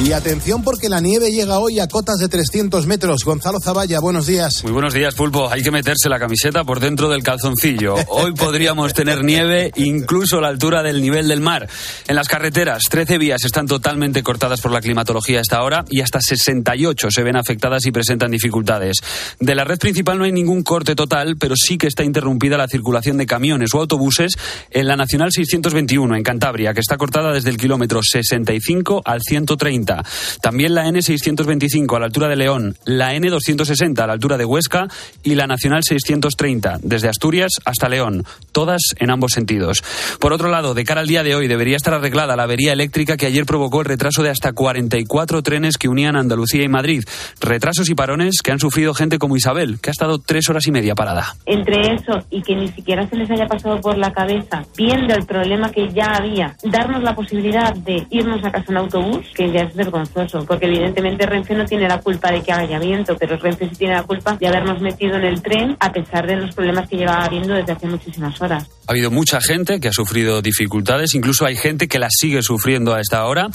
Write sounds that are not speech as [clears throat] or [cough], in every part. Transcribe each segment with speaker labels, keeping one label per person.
Speaker 1: Y atención porque la nieve llega hoy a cotas de 300 metros. Gonzalo Zavalla, buenos días.
Speaker 2: Muy buenos días, Pulpo. Hay que meterse la camiseta por dentro del calzoncillo. Hoy podríamos tener nieve incluso a la altura del nivel del mar. En las carreteras, 13 vías están totalmente cortadas por la climatología a esta hora y hasta 68 se ven afectadas y presentan dificultades. De la red principal no hay ningún corte total, pero sí que está interrumpida la circulación de camiones o autobuses en la Nacional 621 en Cantabria, que está cortada desde el kilómetro 65 al 130. También la N625 a la altura de León, la N260 a la altura de Huesca y la Nacional 630 desde Asturias hasta León, todas en ambos sentidos. Por otro lado, de cara al día de hoy debería estar arreglada la avería eléctrica que ayer provocó el retraso de hasta 44 trenes que unían Andalucía y Madrid. Retrasos y parones que han sufrido gente como Isabel, que ha estado tres horas y media parada.
Speaker 3: Entre eso y que ni siquiera se les haya pasado por la cabeza, viendo el problema que ya había, darnos la posibilidad de irnos a casa en autobús, que ya es vergonzoso, porque evidentemente Renfe no tiene la culpa de que haya viento, pero Renfe sí tiene la culpa de habernos metido en el tren a pesar de los problemas que llevaba habiendo desde hace muchísimas horas.
Speaker 2: Ha habido mucha gente que ha sufrido dificultades, incluso hay gente que las sigue sufriendo a esta hora.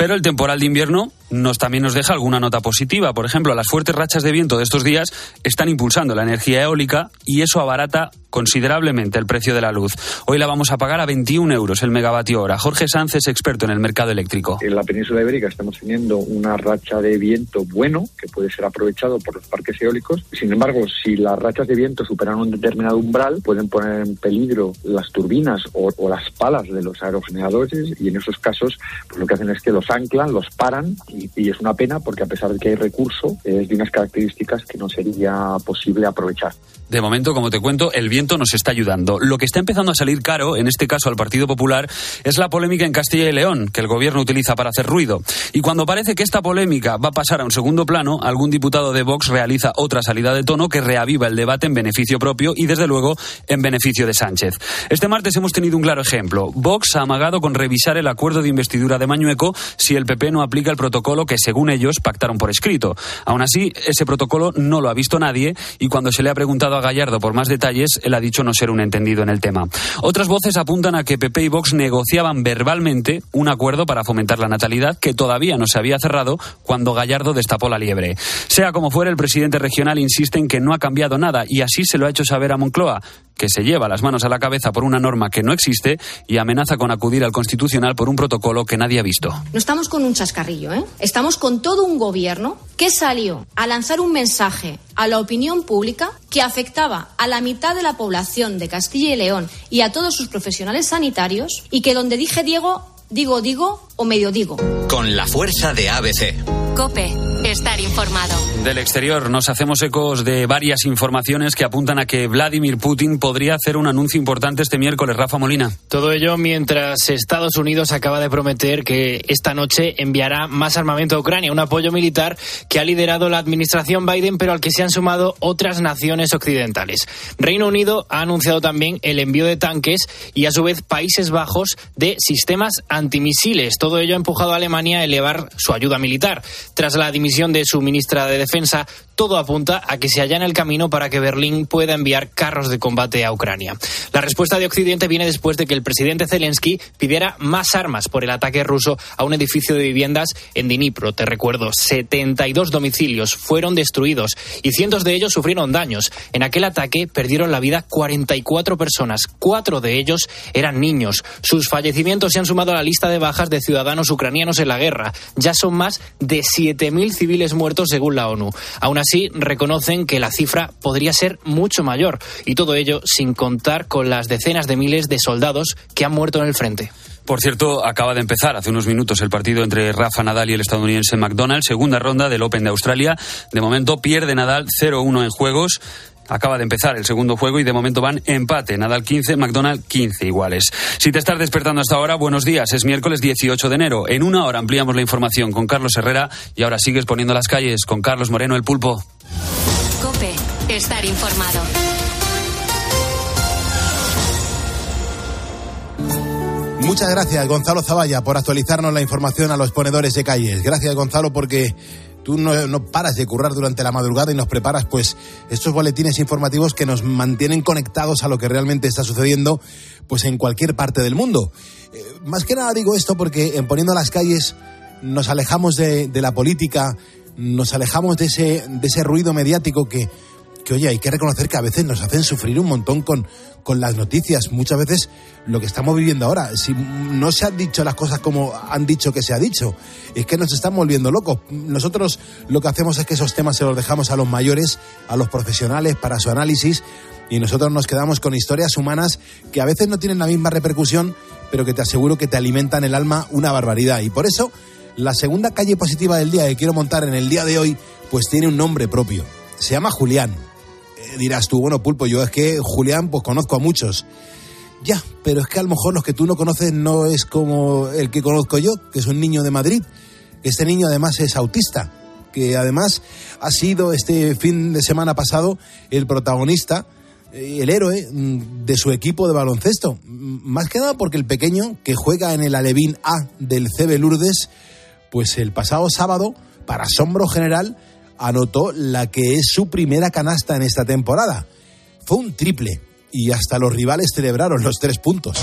Speaker 2: Pero el temporal de invierno nos también nos deja alguna nota positiva. Por ejemplo, las fuertes rachas de viento de estos días están impulsando la energía eólica y eso abarata considerablemente el precio de la luz. Hoy la vamos a pagar a 21 euros el megavatio hora. Jorge Sánchez es experto en el mercado eléctrico.
Speaker 4: En la península ibérica estamos teniendo una racha de viento bueno que puede ser aprovechado por los parques eólicos. Sin embargo, si las rachas de viento superan un determinado umbral, pueden poner en peligro las turbinas o, o las palas de los aerogeneradores y en esos casos pues lo que hacen es que los anclan, los paran y, es una pena porque a pesar de que hay recurso es de unas características que no sería posible aprovechar.
Speaker 2: De momento, como te cuento, el viento nos está ayudando. Lo que está empezando a salir caro, en este caso al Partido Popular, es la polémica en Castilla y León, que el gobierno utiliza para hacer ruido. Y cuando parece que esta polémica va a pasar a un segundo plano, algún diputado de Vox realiza otra salida de tono que reaviva el debate en beneficio propio y, desde luego, en beneficio de Sánchez. Este martes hemos tenido un claro ejemplo. Vox ha amagado con revisar el acuerdo de investidura de Mañueco si el PP no aplica el protocolo que, según ellos, pactaron por escrito. Aún así, ese protocolo no lo ha visto nadie y cuando se le ha preguntado a Gallardo por más detalles, él ha dicho no ser un entendido en el tema. Otras voces apuntan a que PP y Vox negociaban verbalmente un acuerdo para fomentar la natalidad que todavía no se había cerrado cuando Gallardo destapó la liebre. Sea como fuera, el presidente regional insiste en que no ha cambiado nada y así se lo ha hecho saber a Moncloa que se lleva las manos a la cabeza por una norma que no existe y amenaza con acudir al Constitucional por un protocolo que nadie ha visto.
Speaker 5: No estamos con un chascarrillo, ¿eh? Estamos con todo un gobierno que salió a lanzar un mensaje a la opinión pública que afectaba a la mitad de la población de Castilla y León y a todos sus profesionales sanitarios y que donde dije Diego, digo digo o medio digo.
Speaker 6: Con la fuerza de ABC.
Speaker 7: Cope, estar informado.
Speaker 2: Del exterior nos hacemos ecos de varias informaciones que apuntan a que Vladimir Putin podría hacer un anuncio importante este miércoles. Rafa Molina.
Speaker 8: Todo ello mientras Estados Unidos acaba de prometer que esta noche enviará más armamento a Ucrania, un apoyo militar que ha liderado la administración Biden, pero al que se han sumado otras naciones occidentales. Reino Unido ha anunciado también el envío de tanques y a su vez Países Bajos de sistemas antimisiles. Todo ello ha empujado a Alemania a elevar su ayuda militar. Tras la dimisión de su ministra de Defensa, todo apunta a que se allana el camino para que Berlín pueda enviar carros de combate a Ucrania. La respuesta de Occidente viene después de que el presidente Zelensky pidiera más armas por el ataque ruso a un edificio de viviendas en Dnipro. Te recuerdo, 72 domicilios fueron destruidos y cientos de ellos sufrieron daños. En aquel ataque perdieron la vida 44 personas, cuatro de ellos eran niños. Sus fallecimientos se han sumado a la lista de bajas de ciudadanos ucranianos en la guerra. Ya son más de 7.000 civiles muertos según la ONU. Aún así, reconocen que la cifra podría ser mucho mayor y todo ello sin contar con las decenas de miles de soldados que han muerto en el frente.
Speaker 2: Por cierto, acaba de empezar hace unos minutos el partido entre Rafa Nadal y el estadounidense McDonald, segunda ronda del Open de Australia. De momento pierde Nadal 0-1 en juegos. Acaba de empezar el segundo juego y de momento van empate. Nadal 15, McDonald 15 iguales. Si te estás despertando hasta ahora, buenos días. Es miércoles 18 de enero. En una hora ampliamos la información con Carlos Herrera y ahora sigues poniendo las calles con Carlos Moreno, el pulpo.
Speaker 7: Cope, estar informado.
Speaker 1: Muchas gracias, Gonzalo Zavalla, por actualizarnos la información a los ponedores de calles. Gracias, Gonzalo, porque tú no, no, paras de currar durante la madrugada y nos preparas pues estos boletines informativos que nos mantienen conectados a lo que realmente está sucediendo pues en cualquier parte del mundo. Eh, más que nada digo esto porque en poniendo las calles nos alejamos de, de la política, nos alejamos de ese, de ese ruido mediático que, que, oye, hay que reconocer que a veces nos hacen sufrir un montón con, con las noticias. Muchas veces lo que estamos viviendo ahora, si no se han dicho las cosas como han dicho que se ha dicho, es que nos están volviendo locos. Nosotros lo que hacemos es que esos temas se los dejamos a los mayores, a los profesionales para su análisis y nosotros nos quedamos con historias humanas que a veces no tienen la misma repercusión, pero que te aseguro que te alimentan el alma una barbaridad. Y por eso, la segunda calle positiva del día que quiero montar en el día de hoy, pues tiene un nombre propio. Se llama Julián dirás tú, bueno, Pulpo, yo es que Julián, pues conozco a muchos. Ya, pero es que a lo mejor los que tú no conoces no es como el que conozco yo, que es un niño de Madrid. Este niño además es autista, que además ha sido este fin de semana pasado el protagonista, eh, el héroe mm, de su equipo de baloncesto. Más que nada porque el pequeño, que juega en el Alevín A del CB Lourdes, pues el pasado sábado, para asombro general, anotó la que es su primera canasta en esta temporada. Fue un triple y hasta los rivales celebraron los tres puntos.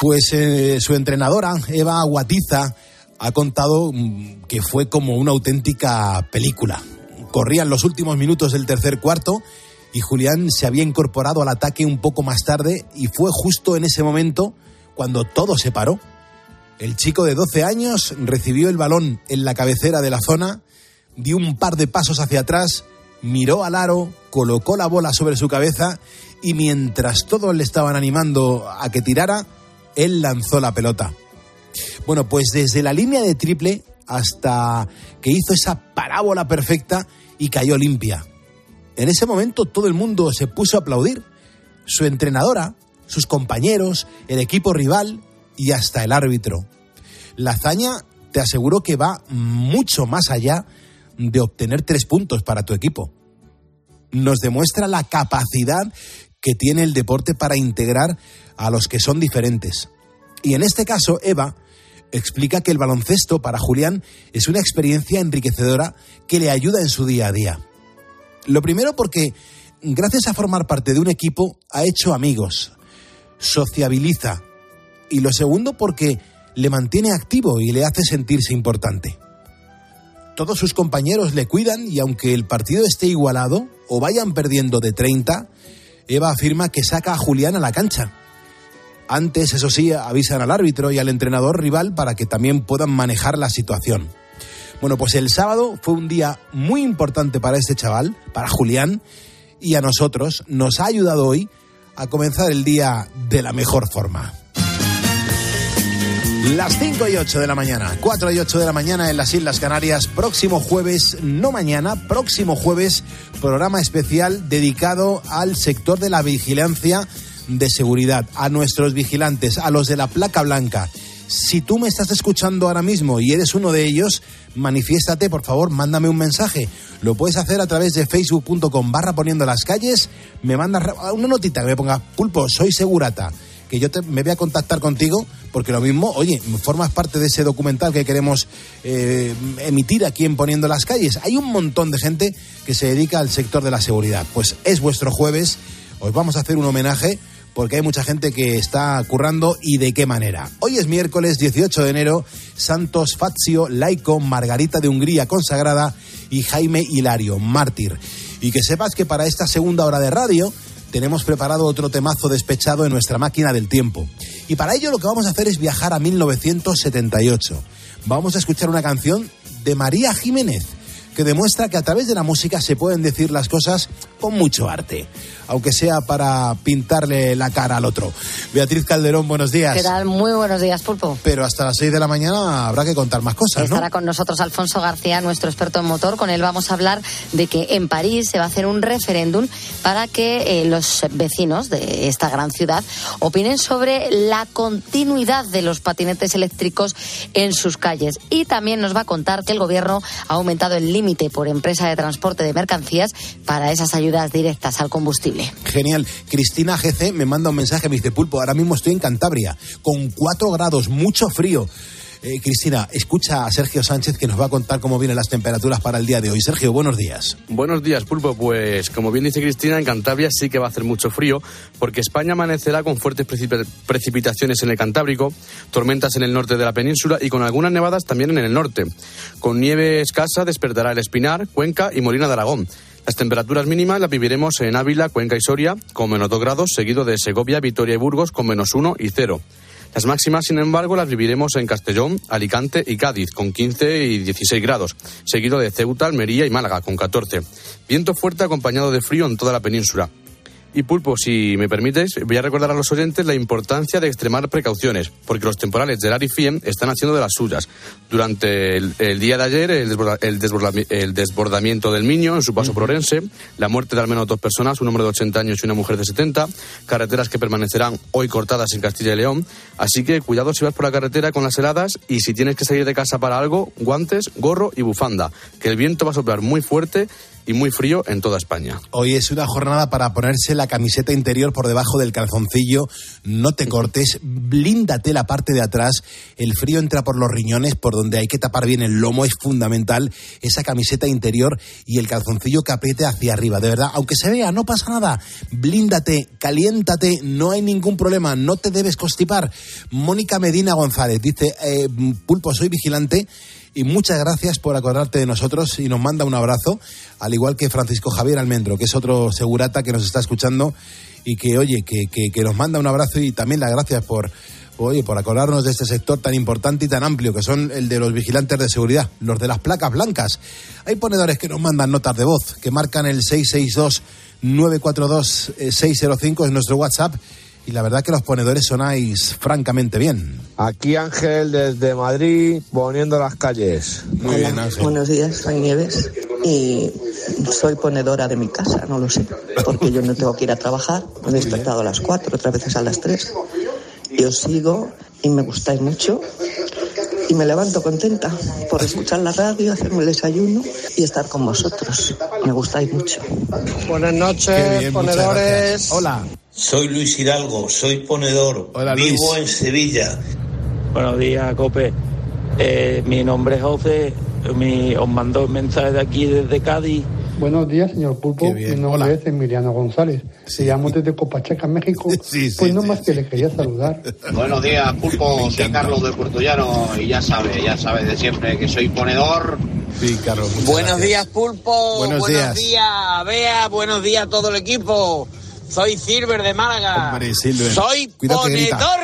Speaker 1: Pues eh, su entrenadora, Eva Guatiza, ha contado mm, que fue como una auténtica película. Corrían los últimos minutos del tercer cuarto y Julián se había incorporado al ataque un poco más tarde y fue justo en ese momento cuando todo se paró. El chico de 12 años recibió el balón en la cabecera de la zona, dio un par de pasos hacia atrás, miró al aro, colocó la bola sobre su cabeza y mientras todos le estaban animando a que tirara, él lanzó la pelota. Bueno, pues desde la línea de triple hasta que hizo esa parábola perfecta y cayó limpia. En ese momento todo el mundo se puso a aplaudir. Su entrenadora, sus compañeros, el equipo rival y hasta el árbitro. La hazaña te aseguro que va mucho más allá de obtener tres puntos para tu equipo. Nos demuestra la capacidad que tiene el deporte para integrar a los que son diferentes. Y en este caso, Eva explica que el baloncesto para Julián es una experiencia enriquecedora que le ayuda en su día a día. Lo primero porque, gracias a formar parte de un equipo, ha hecho amigos, sociabiliza, y lo segundo porque le mantiene activo y le hace sentirse importante. Todos sus compañeros le cuidan y aunque el partido esté igualado o vayan perdiendo de 30, Eva afirma que saca a Julián a la cancha. Antes, eso sí, avisan al árbitro y al entrenador rival para que también puedan manejar la situación. Bueno, pues el sábado fue un día muy importante para este chaval, para Julián, y a nosotros nos ha ayudado hoy a comenzar el día de la mejor forma. Las 5 y 8 de la mañana, 4 y 8 de la mañana en las Islas Canarias, próximo jueves, no mañana, próximo jueves, programa especial dedicado al sector de la vigilancia de seguridad, a nuestros vigilantes, a los de la placa blanca. Si tú me estás escuchando ahora mismo y eres uno de ellos, manifiéstate, por favor, mándame un mensaje. Lo puedes hacer a través de facebook.com barra poniendo las calles, me mandas una notita que me ponga, pulpo, soy segurata que yo me voy a contactar contigo, porque lo mismo, oye, formas parte de ese documental que queremos eh, emitir aquí en Poniendo las Calles. Hay un montón de gente que se dedica al sector de la seguridad. Pues es vuestro jueves, os vamos a hacer un homenaje porque hay mucha gente que está currando y de qué manera. Hoy es miércoles 18 de enero, Santos Fazio, laico, Margarita de Hungría consagrada y Jaime Hilario, mártir. Y que sepas que para esta segunda hora de radio tenemos preparado otro temazo despechado en nuestra máquina del tiempo. Y para ello lo que vamos a hacer es viajar a 1978. Vamos a escuchar una canción de María Jiménez que demuestra que a través de la música se pueden decir las cosas con mucho arte, aunque sea para pintarle la cara al otro. Beatriz Calderón, buenos días.
Speaker 9: ¿Qué tal? Muy buenos días, Pulpo.
Speaker 1: Pero hasta las 6 de la mañana habrá que contar más cosas,
Speaker 9: Estará con nosotros Alfonso García, nuestro experto en motor. Con él vamos a hablar de que en París se va a hacer un referéndum para que eh, los vecinos de esta gran ciudad opinen sobre la continuidad de los patinetes eléctricos en sus calles. Y también nos va a contar que el gobierno ha aumentado el límite por empresa de transporte de mercancías para esas ayudas directas al combustible.
Speaker 1: Genial. Cristina GC me manda un mensaje, me dice, Pulpo, ahora mismo estoy en Cantabria, con 4 grados, mucho frío. Eh, Cristina, escucha a Sergio Sánchez que nos va a contar cómo vienen las temperaturas para el día de hoy. Sergio, buenos días.
Speaker 10: Buenos días, Pulpo. Pues como bien dice Cristina, en Cantabria sí que va a hacer mucho frío porque España amanecerá con fuertes precipitaciones en el Cantábrico, tormentas en el norte de la península y con algunas nevadas también en el norte. Con nieve escasa despertará el Espinar, Cuenca y Molina de Aragón. Las temperaturas mínimas las viviremos en Ávila, Cuenca y Soria con menos 2 grados, seguido de Segovia, Vitoria y Burgos con menos 1 y 0. Las máximas, sin embargo, las viviremos en Castellón, Alicante y Cádiz, con 15 y 16 grados, seguido de Ceuta, Almería y Málaga, con 14. Viento fuerte acompañado de frío en toda la península. Y Pulpo, si me permites, voy a recordar a los oyentes la importancia de extremar precauciones, porque los temporales del Arifiem están haciendo de las suyas. Durante el, día de ayer, el, desbordamiento del Miño en su paso por Orense, la muerte de al menos dos personas, un hombre de 80 años y una mujer de 70, carreteras que permanecerán hoy cortadas en Castilla y León. Así que cuidado si vas por la carretera con las heladas y si tienes que salir de casa para algo, guantes, gorro y bufanda, que el viento va a soplar muy fuerte y muy frío en toda España.
Speaker 1: Hoy es una jornada para ponerse la camiseta interior por debajo del calzoncillo. No te cortes, blíndate la parte de atrás. El frío entra por los riñones, por donde hay que tapar bien el lomo. Es fundamental esa camiseta interior y el calzoncillo capete hacia arriba. De verdad, aunque se vea, no pasa nada. Blíndate, caliéntate, no hay ningún problema. No te debes constipar. Mónica Medina González dice, eh, Pulpo, soy vigilante y muchas gracias por acordarte de nosotros y nos manda un abrazo, al igual que Francisco Javier Almendro, que es otro segurata que nos está escuchando y que, oye, que, que, nos manda un abrazo y también las gracias por, oye, por acordarnos de este sector tan importante y tan amplio que son el de los vigilantes de seguridad, los de las placas blancas. Hay ponedores que nos mandan notas de voz, que marcan el 662 942 605 es nuestro WhatsApp y la verdad que los ponedores sonáis francamente bien.
Speaker 11: Aquí Ángel desde Madrid poniendo las calles.
Speaker 12: Muy bien, Ángel. Buenos días, soy Nieves y soy ponedora de mi casa, no lo sé, porque yo no tengo que ir a trabajar. Me he despertado a las 4, otras veces a las 3. Y os sigo y me gustáis mucho y me levanto contenta por escuchar la radio, hacerme el desayuno y estar con vosotros. Me gustáis mucho.
Speaker 13: Buenas noches, ponedores.
Speaker 1: Hola.
Speaker 14: Soy Luis Hidalgo, soy ponedor, vivo en Sevilla.
Speaker 15: Buenos días, Cope. Eh, mi nombre es José, mi, os mando un mensaje de aquí desde Cádiz.
Speaker 16: Buenos días, señor Pulpo. Mi nombre es Emiliano González. Se llamo desde Copacheca, México. [laughs] pues no más que le quería saludar. [laughs]
Speaker 17: Buenos días, Pulpo. Soy Carlos de Puerto Llano y ya sabe, ya sabe de siempre que soy ponedor.
Speaker 1: Sí, Carlos.
Speaker 17: Buenos días, Pulpo.
Speaker 1: Buenos,
Speaker 17: buenos días. Bea. Buenos días a todo el equipo. Soy Silver de Málaga.
Speaker 1: Hombre, Silver.
Speaker 17: Soy ponedor.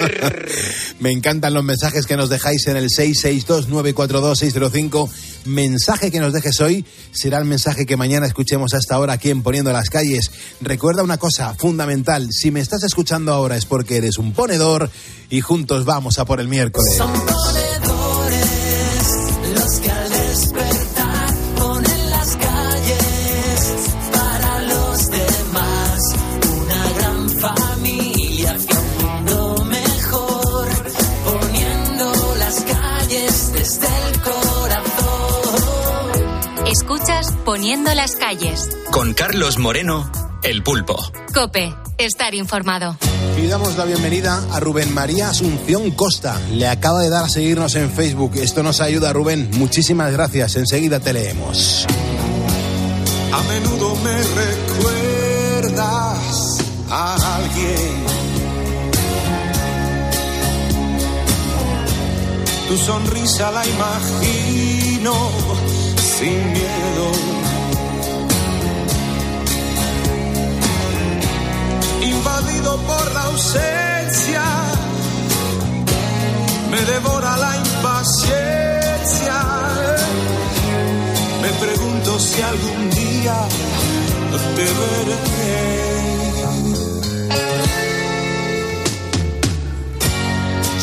Speaker 17: [laughs]
Speaker 1: Me encantan los mensajes que nos dejáis en el 662-942-605. Mensaje que nos dejes hoy será el mensaje que mañana escuchemos hasta ahora aquí en Poniendo las Calles. Recuerda una cosa fundamental. Si me estás escuchando ahora es porque eres un ponedor y juntos vamos a por el miércoles.
Speaker 7: Poniendo las calles.
Speaker 6: Con Carlos Moreno, El Pulpo.
Speaker 7: Cope, estar informado.
Speaker 1: Y damos la bienvenida a Rubén María Asunción Costa. Le acaba de dar a seguirnos en Facebook. Esto nos ayuda, Rubén. Muchísimas gracias. Enseguida te leemos.
Speaker 18: A menudo me recuerdas a alguien. Tu sonrisa la imagino sin miedo por la ausencia, me devora la impaciencia. Me pregunto si algún día te veré.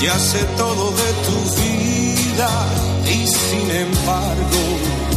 Speaker 18: Ya sé todo de tu vida y sin embargo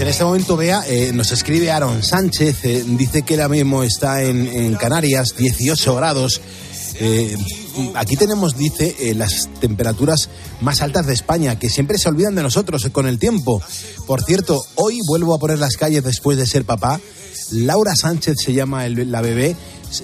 Speaker 18: en
Speaker 1: este momento, vea, eh, nos escribe Aaron Sánchez, eh, dice que ahora mismo está en, Canarias, 18 grados. Eh, aquí tenemos, dice, las temperaturas más altas de España, que siempre se olvidan de nosotros con el tiempo. Por cierto, hoy vuelvo a poner las calles después de ser papá. Laura Sánchez se llama la bebé.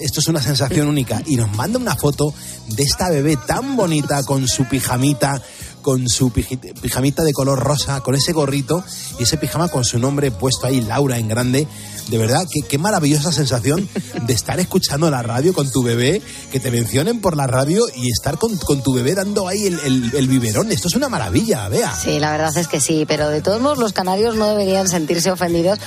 Speaker 1: Esto es una sensación única. Y nos manda una foto de esta bebé tan bonita con su pijamita, con su pijamita de color rosa, con ese gorrito y ese pijama con su nombre puesto ahí, Laura en grande. De verdad, qué, qué maravillosa sensación de estar escuchando la radio con tu bebé, que te mencionen por la radio y estar con, con tu bebé dando ahí el, el- el biberón. Esto es una maravilla, vea.
Speaker 9: Sí, la verdad es que sí, pero de todos modos los canarios no deberían sentirse ofendidos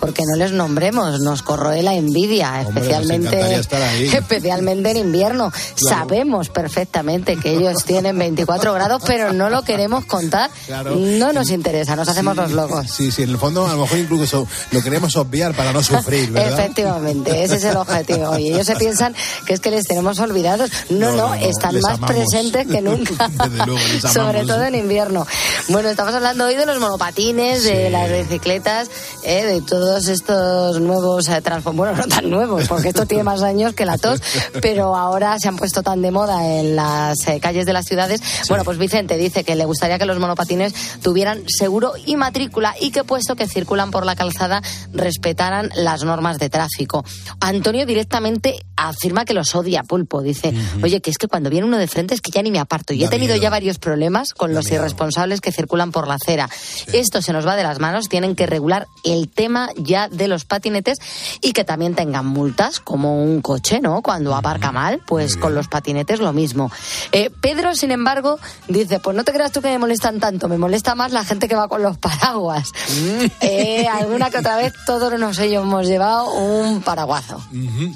Speaker 9: porque no les nombremos, nos corroe la envidia,
Speaker 1: Hombre,
Speaker 9: especialmente, [laughs] especialmente en invierno. Sabemos perfectamente que ellos tienen 24 grados, pero no lo queremos contar,
Speaker 1: Claro.
Speaker 9: no nos interesa, nos hacemos
Speaker 1: Sí,
Speaker 9: los locos.
Speaker 1: Sí, sí, en el fondo a lo mejor incluso lo queremos obviar para no sufrir, ¿verdad?
Speaker 9: Efectivamente, ese es el objetivo. Y ellos se piensan que es que les tenemos olvidados. No,
Speaker 1: No,
Speaker 9: no,
Speaker 1: no, no,
Speaker 9: están más
Speaker 1: amamos.
Speaker 9: presentes que [laughs] nunca.
Speaker 1: Desde luego, les amamos.
Speaker 9: Sobre todo en invierno. Bueno, estamos hablando hoy de los monopatines, de las bicicletas, eh, de todos estos nuevos eh, Bueno, no tan nuevos, porque esto tiene más años que la tos, pero ahora se han puesto tan de moda en las eh, calles de las ciudades. Bueno, pues Vicente dice que le gustaría que los monopatines tuvieran seguro y matrícula y que puesto que circulan por la calzada respetaran las normas de tráfico. Antonio directamente afirma que los odia, Pulpo. Dice, oye, que es que cuando viene uno de frente es que ya ni me aparto. Y he tenido
Speaker 1: miedo.
Speaker 9: ya varios problemas con los irresponsables que circulan por la acera. Esto se nos va de las manos. Tienen que regular el tema ya de los patinetes y que también tengan multas, como un coche, ¿no? Cuando aparca mal, pues con los patinetes lo mismo. Eh, Pedro, sin embargo, dice, pues no te creas tú que me molestan tanto, me molesta más la gente que va con los paraguas. Eh, alguna que otra vez todos nos hemos llevado un paraguazo.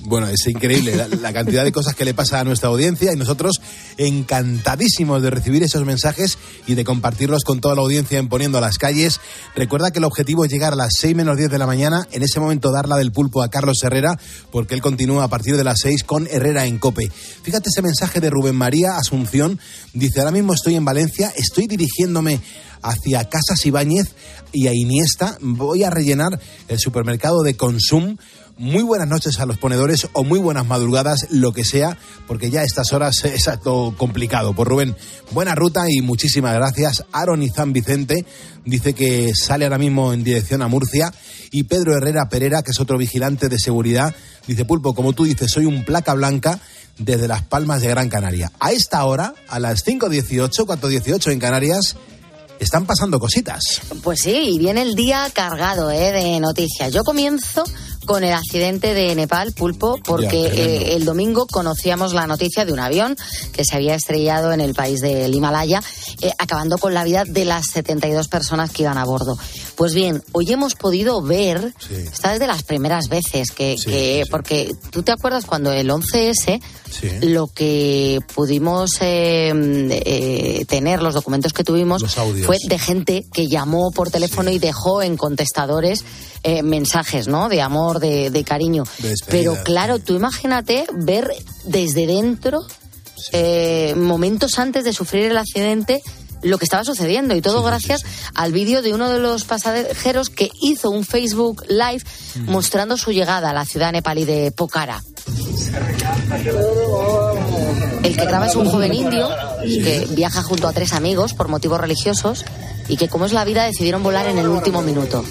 Speaker 1: Bueno, es increíble la, la cantidad de cosas que le pasa a nuestra audiencia y nosotros encantadísimos de recibir esos mensajes y de compartirlos con toda la audiencia en Poniendo a las Calles. Recuerda que el objetivo es llegar a las 6 menos 10 de la mañana, en ese momento darla del pulpo a Carlos Herrera, porque él continúa a partir de las 6 con Herrera en Cope. Fíjate ese mensaje de Rubén María Asunción, dice, ahora mismo estoy en Valencia, estoy dirigiéndome hacia Casas Ibáñez y a Iniesta, voy a rellenar el supermercado de Consum. Muy buenas noches a los ponedores o muy buenas madrugadas, lo que sea, porque ya a estas horas [laughs] es algo complicado. Por Rubén, buena ruta y muchísimas gracias. Aaron Izán Vicente dice que sale ahora mismo en dirección a Murcia. Y Pedro Herrera Pereira, que es otro vigilante de seguridad, dice, Pulpo, como tú dices, soy un placa blanca desde Las Palmas de Gran Canaria. A esta hora, a las 5.18, 4.18 en Canarias, están pasando cositas.
Speaker 9: Pues sí, y viene el día cargado eh, de noticias. Yo comienzo con el accidente de Nepal, Pulpo, porque
Speaker 1: Ya,
Speaker 9: eh, el domingo conocíamos la noticia de un avión que se había estrellado en el país del Himalaya, eh, acabando con la vida de las 72 personas que iban a bordo. Pues bien, hoy hemos podido ver, esta es de las primeras veces que, que- porque tú te acuerdas cuando el 11S lo que pudimos eh, tener, los documentos que tuvimos, fue de gente que llamó por teléfono y dejó en contestadores mensajes, ¿no? De amor, de, de cariño.
Speaker 1: De.
Speaker 9: Pero claro, tú imagínate ver desde dentro, eh, momentos antes de sufrir el accidente, lo que estaba sucediendo y todo gracias al vídeo de uno de los pasajeros que hizo un Facebook Live mostrando su llegada a la ciudad nepalí de Pokhara. El que graba es un joven indio que viaja junto a tres amigos por motivos religiosos y que como es la vida decidieron volar en el último minuto.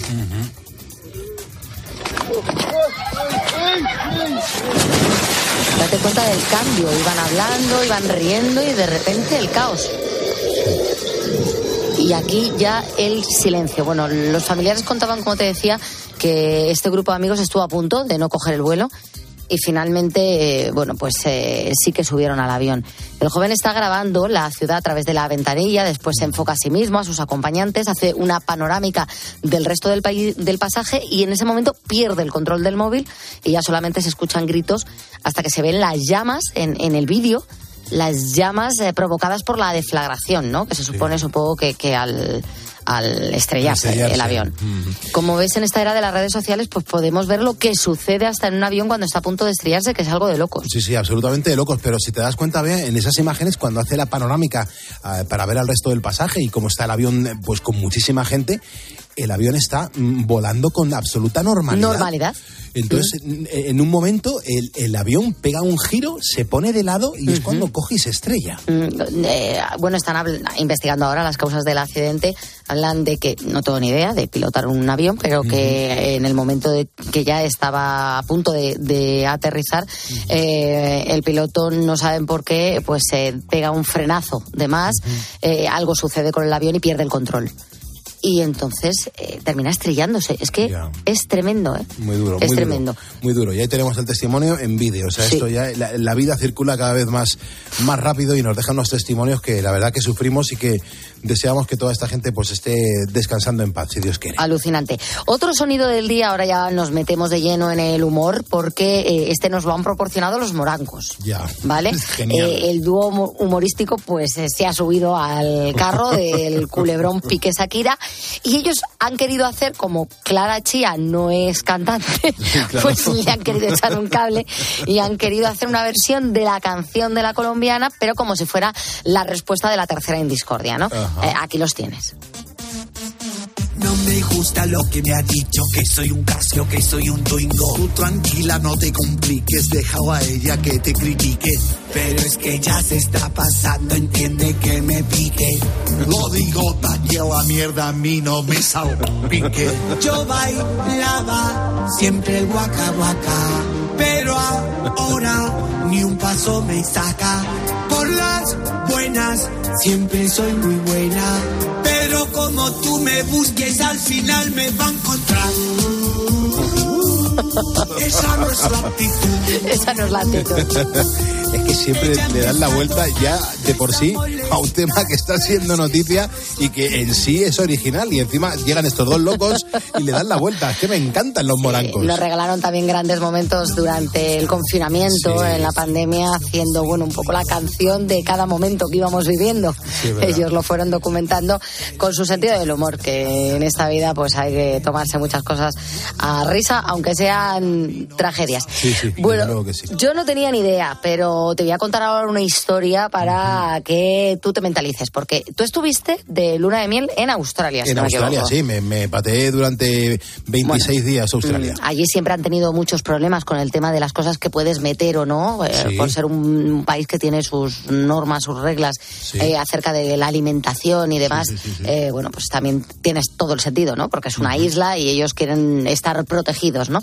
Speaker 9: Date cuenta del cambio, iban hablando, iban riendo y de repente el caos. Y aquí ya el silencio. Bueno, los familiares contaban, como te decía, que este grupo de amigos estuvo a punto de no coger el vuelo y finalmente, eh, bueno, pues eh, sí que subieron al avión. El joven está grabando la ciudad a través de la ventanilla, después se enfoca a sí mismo, a sus acompañantes, hace una panorámica del resto del, del pasaje y en ese momento pierde el control del móvil y ya solamente se escuchan gritos hasta que se ven las llamas en, en el vídeo las llamas eh, provocadas por la deflagración, ¿no? Que se supone, supongo, que, que al, al estrellarse, el avión. Como ves en esta era de las redes sociales, pues podemos ver lo que sucede hasta en un avión cuando está a punto de estrellarse, que es algo de locos.
Speaker 1: Sí, sí, absolutamente de locos. Pero si te das cuenta, ve, en esas imágenes, cuando hace la panorámica eh, para ver al resto del pasaje y cómo está el avión, pues con muchísima gente, el avión está mm, volando con absoluta normalidad.
Speaker 9: Normalidad.
Speaker 1: Entonces, en un momento, el, avión pega un giro, se pone de lado y es cuando coge y se estrella.
Speaker 9: Mm, eh, bueno, están investigando ahora las causas del accidente. Hablan de que, no tengo ni idea, de pilotar un avión, pero que en el momento de que ya estaba a punto de, aterrizar, eh, el piloto no saben por qué, pues se pega un frenazo de más, eh, algo sucede con el avión y pierde el control y entonces eh, termina estrellándose. Es que es tremendo, ¿eh?
Speaker 1: Muy duro.
Speaker 9: Es
Speaker 1: muy
Speaker 9: tremendo.
Speaker 1: muy duro. Y ahí tenemos el testimonio en vídeo. O sea, esto ya, la, vida circula cada vez más, más rápido y nos dejan unos testimonios que la verdad que sufrimos y que deseamos que toda esta gente pues esté descansando en paz, si Dios quiere.
Speaker 9: Alucinante. Otro sonido del día, ahora ya nos metemos de lleno en el humor, porque eh, este nos lo han proporcionado los morancos.
Speaker 1: Ya.
Speaker 9: ¿Vale? [laughs] Eh, el dúo humorístico pues se ha subido al carro [laughs] del culebrón Pique Sakira y ellos han querido hacer como Clara Chía no es cantante, [laughs] pues le han querido echar un cable y han querido hacer una versión de la canción de la colombiana, pero como si fuera la respuesta de la tercera en discordia, ¿no? Eh, aquí los tienes.
Speaker 19: No me gusta lo que me ha dicho, que soy un casio, que soy un twingo. Tú tranquila, no te compliques, deja a ella que te critique. Pero es que ya se está pasando, entiende que me pique. Lo digo, tañeo a mierda, a mí no me salpique. Yo bailaba siempre el guaca guaca, pero ahora ni un paso me saca. Por las buenas, siempre soy muy buena como tú me busques, al final me va a encontrar. [laughs] Esa no es la actitud.
Speaker 9: Esa no es la actitud. [laughs]
Speaker 1: es que siempre le dan la vuelta ya de por sí a un tema que está siendo noticia y que en sí es original y encima llegan estos dos locos y le dan la vuelta. Es que me encantan los morancos.
Speaker 9: nos regalaron también grandes momentos durante el confinamiento, en la pandemia, haciendo bueno un poco la canción de cada momento que íbamos viviendo. Ellos lo fueron documentando con su sentido del humor, que en esta vida pues hay que tomarse muchas cosas a risa, aunque sean tragedias. bueno, yo no tenía ni idea, pero te voy a contar ahora una historia para que tú te mentalices, porque tú estuviste de luna de miel en Australia.
Speaker 1: En Australia, sí, me, pateé durante 26 días Australia.
Speaker 9: Mm, allí siempre han tenido muchos problemas con el tema de las cosas que puedes meter o no, eh, por ser un país que tiene sus normas, sus reglas eh, acerca de la alimentación y demás. Eh, bueno, pues también tienes todo el sentido, ¿no? Porque es una isla y ellos quieren estar protegidos, ¿no?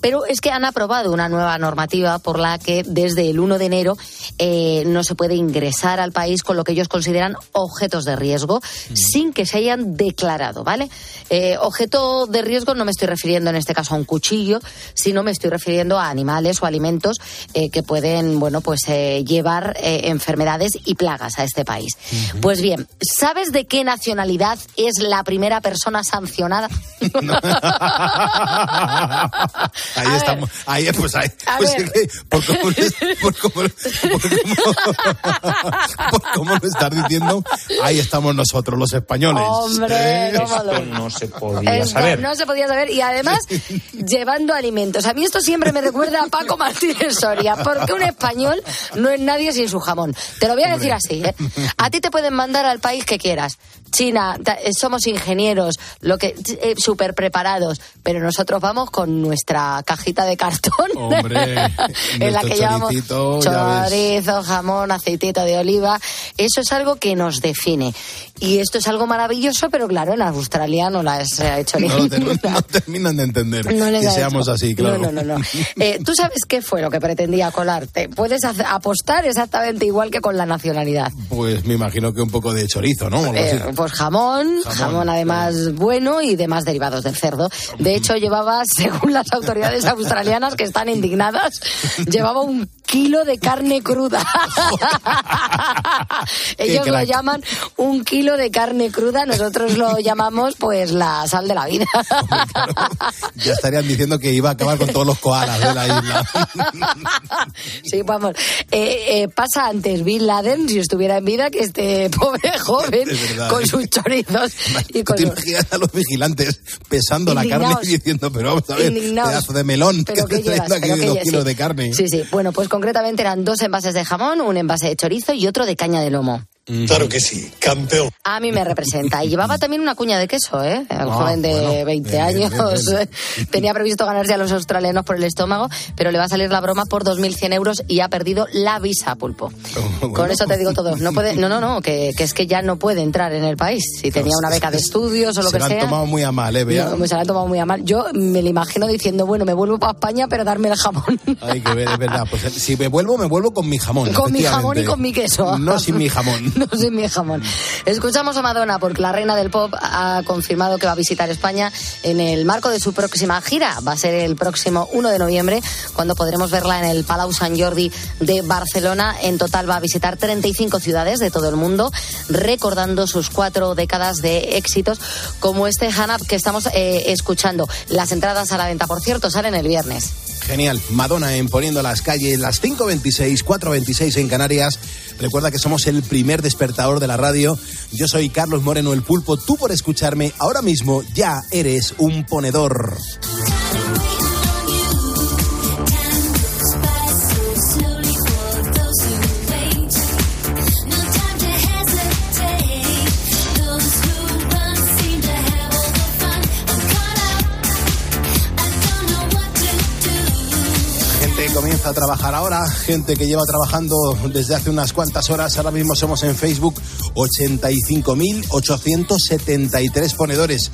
Speaker 9: pero es que han aprobado una nueva normativa por la que desde el 1 de enero eh, no se puede ingresar al país con lo que ellos consideran objetos de riesgo sin que se hayan declarado, ¿vale? Eh, objeto de riesgo no me estoy refiriendo en este caso a un cuchillo, sino me estoy refiriendo a animales o alimentos eh, que pueden, bueno, pues llevar enfermedades y plagas a este país. Pues bien, ¿sabes de qué nacionalidad es la primera persona sancionada? [laughs]
Speaker 1: ahí estamos, ahí pues ahí, pues por, por cómo, lo estás diciendo, ahí estamos nosotros, los españoles.
Speaker 9: Hombre,
Speaker 20: no se podía saber.
Speaker 9: No se podía saber. Y además, [laughs] llevando alimentos. A mí esto siempre me recuerda a Paco Martínez Soria, porque un español no es nadie sin su jamón. Te lo voy a decir así. ¿eh? A ti te pueden mandar al país que quieras. China, eh, somos ingenieros, lo que eh, súper preparados, pero nosotros vamos con nuestra cajita de cartón [laughs] en la que llevamos chorizo, jamón, aceitito de oliva. Eso es algo que nos define. Y esto es algo maravilloso, pero claro, en Australia no las ha hecho
Speaker 1: no, [laughs] no, terminan de entender que seamos así, claro.
Speaker 9: No, no, no. Eh, ¿Tú sabes qué fue lo que pretendía colarte? Puedes apostar exactamente igual que con la nacionalidad.
Speaker 1: Pues me imagino que un poco de chorizo, ¿no?
Speaker 9: Eh, pues jamón, jamón, además bueno y demás derivados del cerdo. De hecho, llevaba, [laughs] según las autoridades australianas que están indignadas, llevaba un kilo de carne cruda. [laughs] Ellos lo llaman un kilo de carne cruda, nosotros lo [laughs] llamamos pues la sal de la vida. [laughs]
Speaker 1: Ya estarían diciendo que iba a acabar con todos los koalas de la isla. [laughs]
Speaker 9: Sí, vamos. Eh, eh, pasa antes Bin Laden, si estuviera en vida, que este pobre joven con sus chorizos.
Speaker 1: Y con ¿Te imaginas a los vigilantes pesando la carne y diciendo, pero vamos a ver, pedazo de melón,
Speaker 9: pero que llevas, aquí
Speaker 1: dos kilos de carne?
Speaker 9: Sí, sí. Bueno, pues concretamente eran dos envases de jamón, un envase de chorizo y otro de caña de lomo.
Speaker 14: Claro que sí, campeón.
Speaker 9: A mí me representa. Y llevaba también una cuña de queso, ¿eh? Un ah, joven de 20 años. Tenía previsto ganarse a los australianos por el estómago, pero le va a salir la broma por 2.100 euros y ha perdido la visa, pulpo. Con eso te digo todo. No, puede, no, no, no, que, que, es que ya no puede entrar en el país. Si tenía una beca de estudios o lo que sea. Se
Speaker 1: lo han tomado muy a mal, ¿eh?
Speaker 9: No, se lo han tomado muy a mal. Yo me lo imagino diciendo, bueno, me vuelvo para España, pero darme el jamón.
Speaker 1: Hay que ver, es verdad. Pues si me vuelvo, me vuelvo con mi jamón.
Speaker 9: Con mi jamón y con mi queso.
Speaker 1: No sin mi jamón.
Speaker 9: No sin mi jamón. Escuchamos a Madonna porque la reina del pop ha confirmado que va a visitar España en el marco de su próxima gira. Va a ser el próximo 1 de noviembre cuando podremos verla en el Palau Sant Jordi de Barcelona. En total va a visitar 35 ciudades de todo el mundo, recordando sus cuatro décadas de éxitos como este Hanap que estamos eh, escuchando. Las entradas a la venta, por cierto, salen el viernes.
Speaker 1: Genial. Madonna en Poniendo las calles, las 5.26, 4.26 en Canarias. Recuerda que somos el primer despertador de la radio. Yo soy Carlos Moreno el Pulpo. Tú por escucharme ahora mismo ya eres un ponedor. A trabajar ahora, gente que lleva trabajando desde hace unas cuantas horas. Ahora mismo somos en Facebook 85.873 ponedores.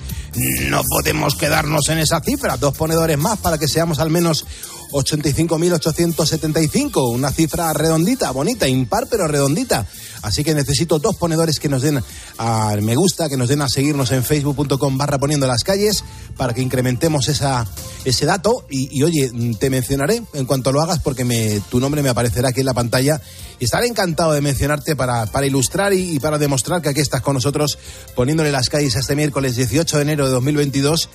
Speaker 1: No podemos quedarnos en esa cifra, dos ponedores más para que seamos al menos 85.875, una cifra redondita, bonita, impar pero redondita. Así que necesito dos ponedores que nos den a me gusta, que nos den a seguirnos en facebook.com barra poniendo las calles para que incrementemos esa, ese dato. Y, oye, te mencionaré en cuanto lo hagas porque me, tu nombre me aparecerá aquí en la pantalla. Y estaré encantado de mencionarte para, para ilustrar y, y para demostrar que aquí estás con nosotros poniéndole las calles a este miércoles 18 de enero de 2022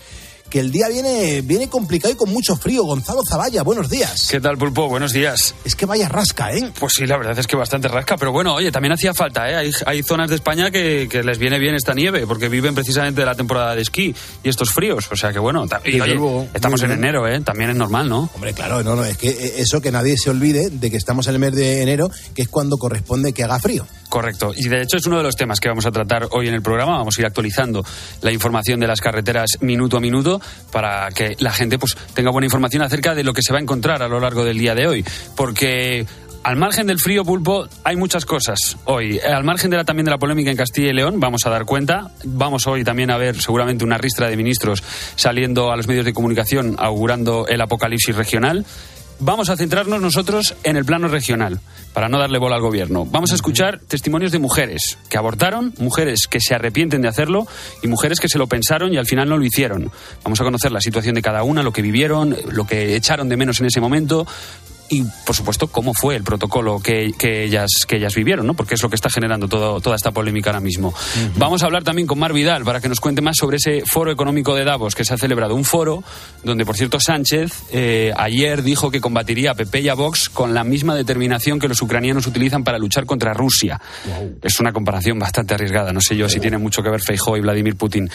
Speaker 1: que el día viene, viene complicado y con mucho frío. Gonzalo Zavalla, buenos días.
Speaker 2: ¿Qué tal, Pulpo? Buenos días.
Speaker 1: Es que vaya rasca, ¿eh?
Speaker 2: Pues sí, la verdad es que bastante rasca, pero bueno, oye, también hacía falta, ¿eh? Hay, hay zonas de España que, que, les viene bien esta nieve, porque viven precisamente de la temporada de esquí y estos fríos, o sea que bueno, y, oye, estamos en enero, ¿eh? También es normal, ¿no?
Speaker 1: Hombre, claro, no, no, es que eh, eso que nadie se olvide de que estamos en el mes de enero, que es cuando corresponde que haga frío.
Speaker 2: Correcto. Y de hecho es uno de los temas que vamos a tratar hoy en el programa. Vamos a ir actualizando la información de las carreteras minuto a minuto para que la gente pues tenga buena información acerca de lo que se va a encontrar a lo largo del día de hoy. Porque al margen del frío pulpo hay muchas cosas hoy. Al margen de la, también de la polémica en Castilla y León, vamos a dar cuenta. Vamos hoy también a ver seguramente una ristra de ministros saliendo a los medios de comunicación augurando el apocalipsis regional. Vamos a centrarnos nosotros en el plano regional, para no darle bola al gobierno. Vamos a escuchar testimonios de mujeres que abortaron, mujeres que se arrepienten de hacerlo y mujeres que se lo pensaron y al final no lo hicieron. Vamos a conocer la situación de cada una, lo que vivieron, lo que echaron de menos en ese momento, y, por supuesto, cómo fue el protocolo que, ellas, que ellas vivieron, ¿no? porque es lo que está generando todo, toda esta polémica ahora mismo. Vamos a hablar también con Mar Vidal para que nos cuente más sobre ese foro económico de Davos que se ha celebrado. Un foro donde, por cierto, Sánchez eh, ayer dijo que combatiría a Pepe y a Vox con la misma determinación que los ucranianos utilizan para luchar contra Rusia. Es una comparación bastante arriesgada. No sé yo si tiene mucho que ver Feijóo y Vladimir Putin.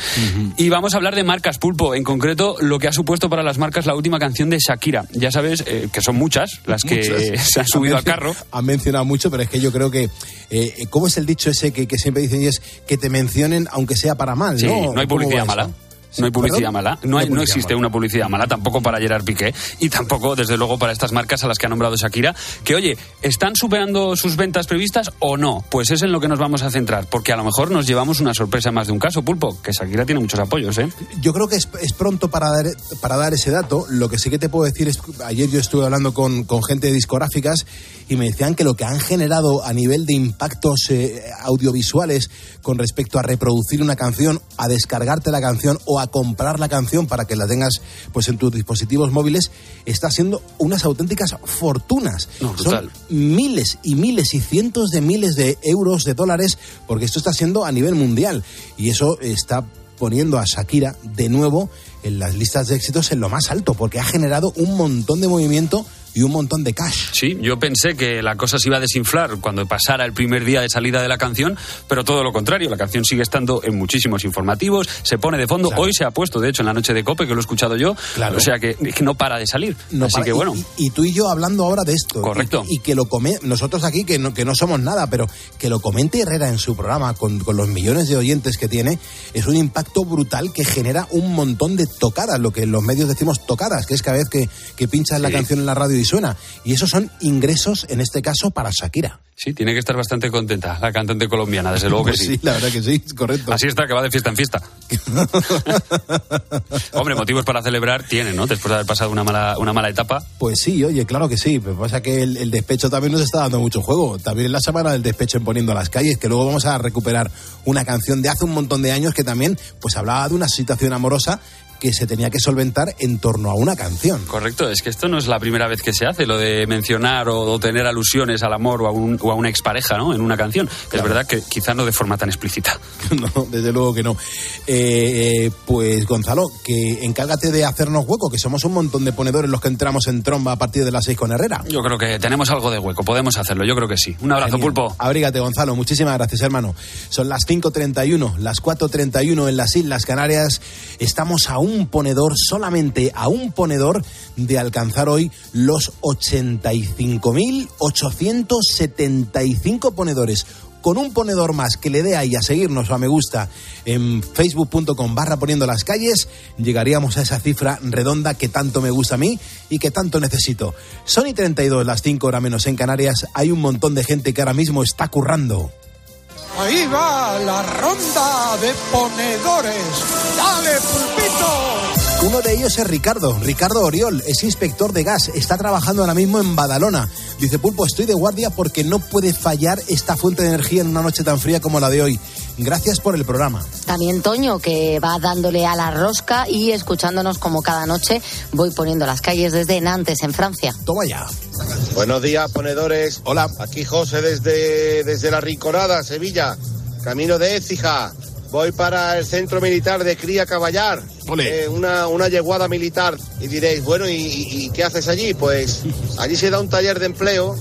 Speaker 2: Y vamos a hablar de marcas pulpo, en concreto lo que ha supuesto para las marcas la última canción de Shakira. Ya sabes eh, que son muchas las que [laughs] se han subido al carro.
Speaker 1: Han mencionado mucho, pero es que yo creo que. Eh, ¿Cómo es el dicho ese que, siempre dicen y es que te mencionen aunque sea para mal?
Speaker 2: ¿no? no hay publicidad mala. No hay publicidad mala. No, hay, no existe una publicidad mala, tampoco para Gerard Piqué y tampoco, desde luego, para estas marcas a las que ha nombrado Shakira. Que, oye, ¿están superando sus ventas previstas o no? Pues es en lo que nos vamos a centrar, porque a lo mejor nos llevamos una sorpresa más de un caso, Pulpo, que Shakira tiene muchos apoyos, ¿eh?
Speaker 1: Yo creo que es, pronto para dar, para dar ese dato. Lo que sí que te puedo decir es, ayer yo estuve hablando con, con gente de discográficas y me decían que lo que han generado a nivel de impactos eh, audiovisuales con respecto a reproducir una canción, a descargarte la canción o a comprar la canción para que la tengas pues en tus dispositivos móviles, está siendo unas auténticas fortunas. Son miles y miles y cientos de miles de euros, de dólares, porque esto está siendo a nivel mundial. Y eso está poniendo a Shakira de nuevo en las listas de éxitos en lo más alto, porque ha generado un montón de movimiento y un montón de cash.
Speaker 2: Sí, yo pensé que la cosa se iba a desinflar cuando pasara el primer día de salida de la canción, pero todo lo contrario, la canción sigue estando en muchísimos informativos, se pone de fondo, hoy se ha puesto, de hecho, en la noche de Cope, que lo he escuchado yo, claro. o sea que, no para de salir. Así que bueno.
Speaker 1: Y, tú y yo hablando ahora de esto.
Speaker 2: Correcto.
Speaker 1: Y, que lo come, nosotros aquí, que no, que no somos nada, pero que lo comente Herrera en su programa, con, con los millones de oyentes que tiene, es un impacto brutal que genera un montón de tocadas, lo que en los medios decimos tocadas, que es cada vez que, que pinchas la canción en la radio y suena. Y esos son ingresos, en este caso, para Shakira.
Speaker 2: Sí, tiene que estar bastante contenta la cantante colombiana, desde luego que sí.
Speaker 1: sí, la verdad que sí, correcto.
Speaker 2: Así está, que va de fiesta en fiesta. [laughs] Hombre, motivos para celebrar tiene, ¿no? Después de haber pasado una mala, una mala etapa.
Speaker 1: Pues sí, oye, claro que sí. Pero pasa que el, despecho también nos está dando mucho juego. También en la semana del despecho en Poniendo a las calles, que luego vamos a recuperar una canción de hace un montón de años que también pues hablaba de una situación amorosa que se tenía que solventar en torno a una canción.
Speaker 2: Correcto, es que esto no es la primera vez que se hace, lo de mencionar o, tener alusiones al amor o a, un, o a una expareja ¿no? en una canción. Es verdad que quizá no de forma tan explícita. [laughs]
Speaker 1: no, desde luego que no. Eh, eh, pues Gonzalo, que encárgate de hacernos hueco, que somos un montón de ponedores los que entramos en tromba a partir de las seis con Herrera.
Speaker 2: Yo creo que tenemos algo de hueco, podemos hacerlo, yo creo que sí. Un abrazo, Pulpo.
Speaker 1: Abrígate, Gonzalo, muchísimas gracias, hermano. Son las 5.31, las 4.31 en las Islas Canarias. Estamos aún un ponedor, solamente a un ponedor de alcanzar hoy los 85.875 ponedores con un ponedor más que le dé ahí a seguirnos o a me gusta en facebook.com barra poniendo las calles, llegaríamos a esa cifra redonda que tanto me gusta a mí y que tanto necesito. Son y 32 las 5 horas menos en Canarias, hay un montón de gente que ahora mismo está currando.
Speaker 18: Ahí va la ronda de ponedores. ¡Dale, pulpito!
Speaker 1: Uno de ellos es Ricardo, Ricardo Oriol, es inspector de gas, está trabajando ahora mismo en Badalona. Dice, Pulpo, estoy de guardia porque no puede fallar esta fuente de energía en una noche tan fría como la de hoy. Gracias por el programa.
Speaker 9: También Toño, que va dándole a la rosca y escuchándonos como cada noche voy poniendo las calles desde Nantes, en Francia.
Speaker 1: Toma ya.
Speaker 21: Buenos días, ponedores.
Speaker 1: Hola.
Speaker 21: Aquí José desde, desde La Rinconada, Sevilla. Camino de Écija. Voy para el centro militar de Cría Caballar. Eh, una, una yeguada militar. Y diréis, bueno, ¿y, qué haces allí? Pues allí se da un taller de empleo,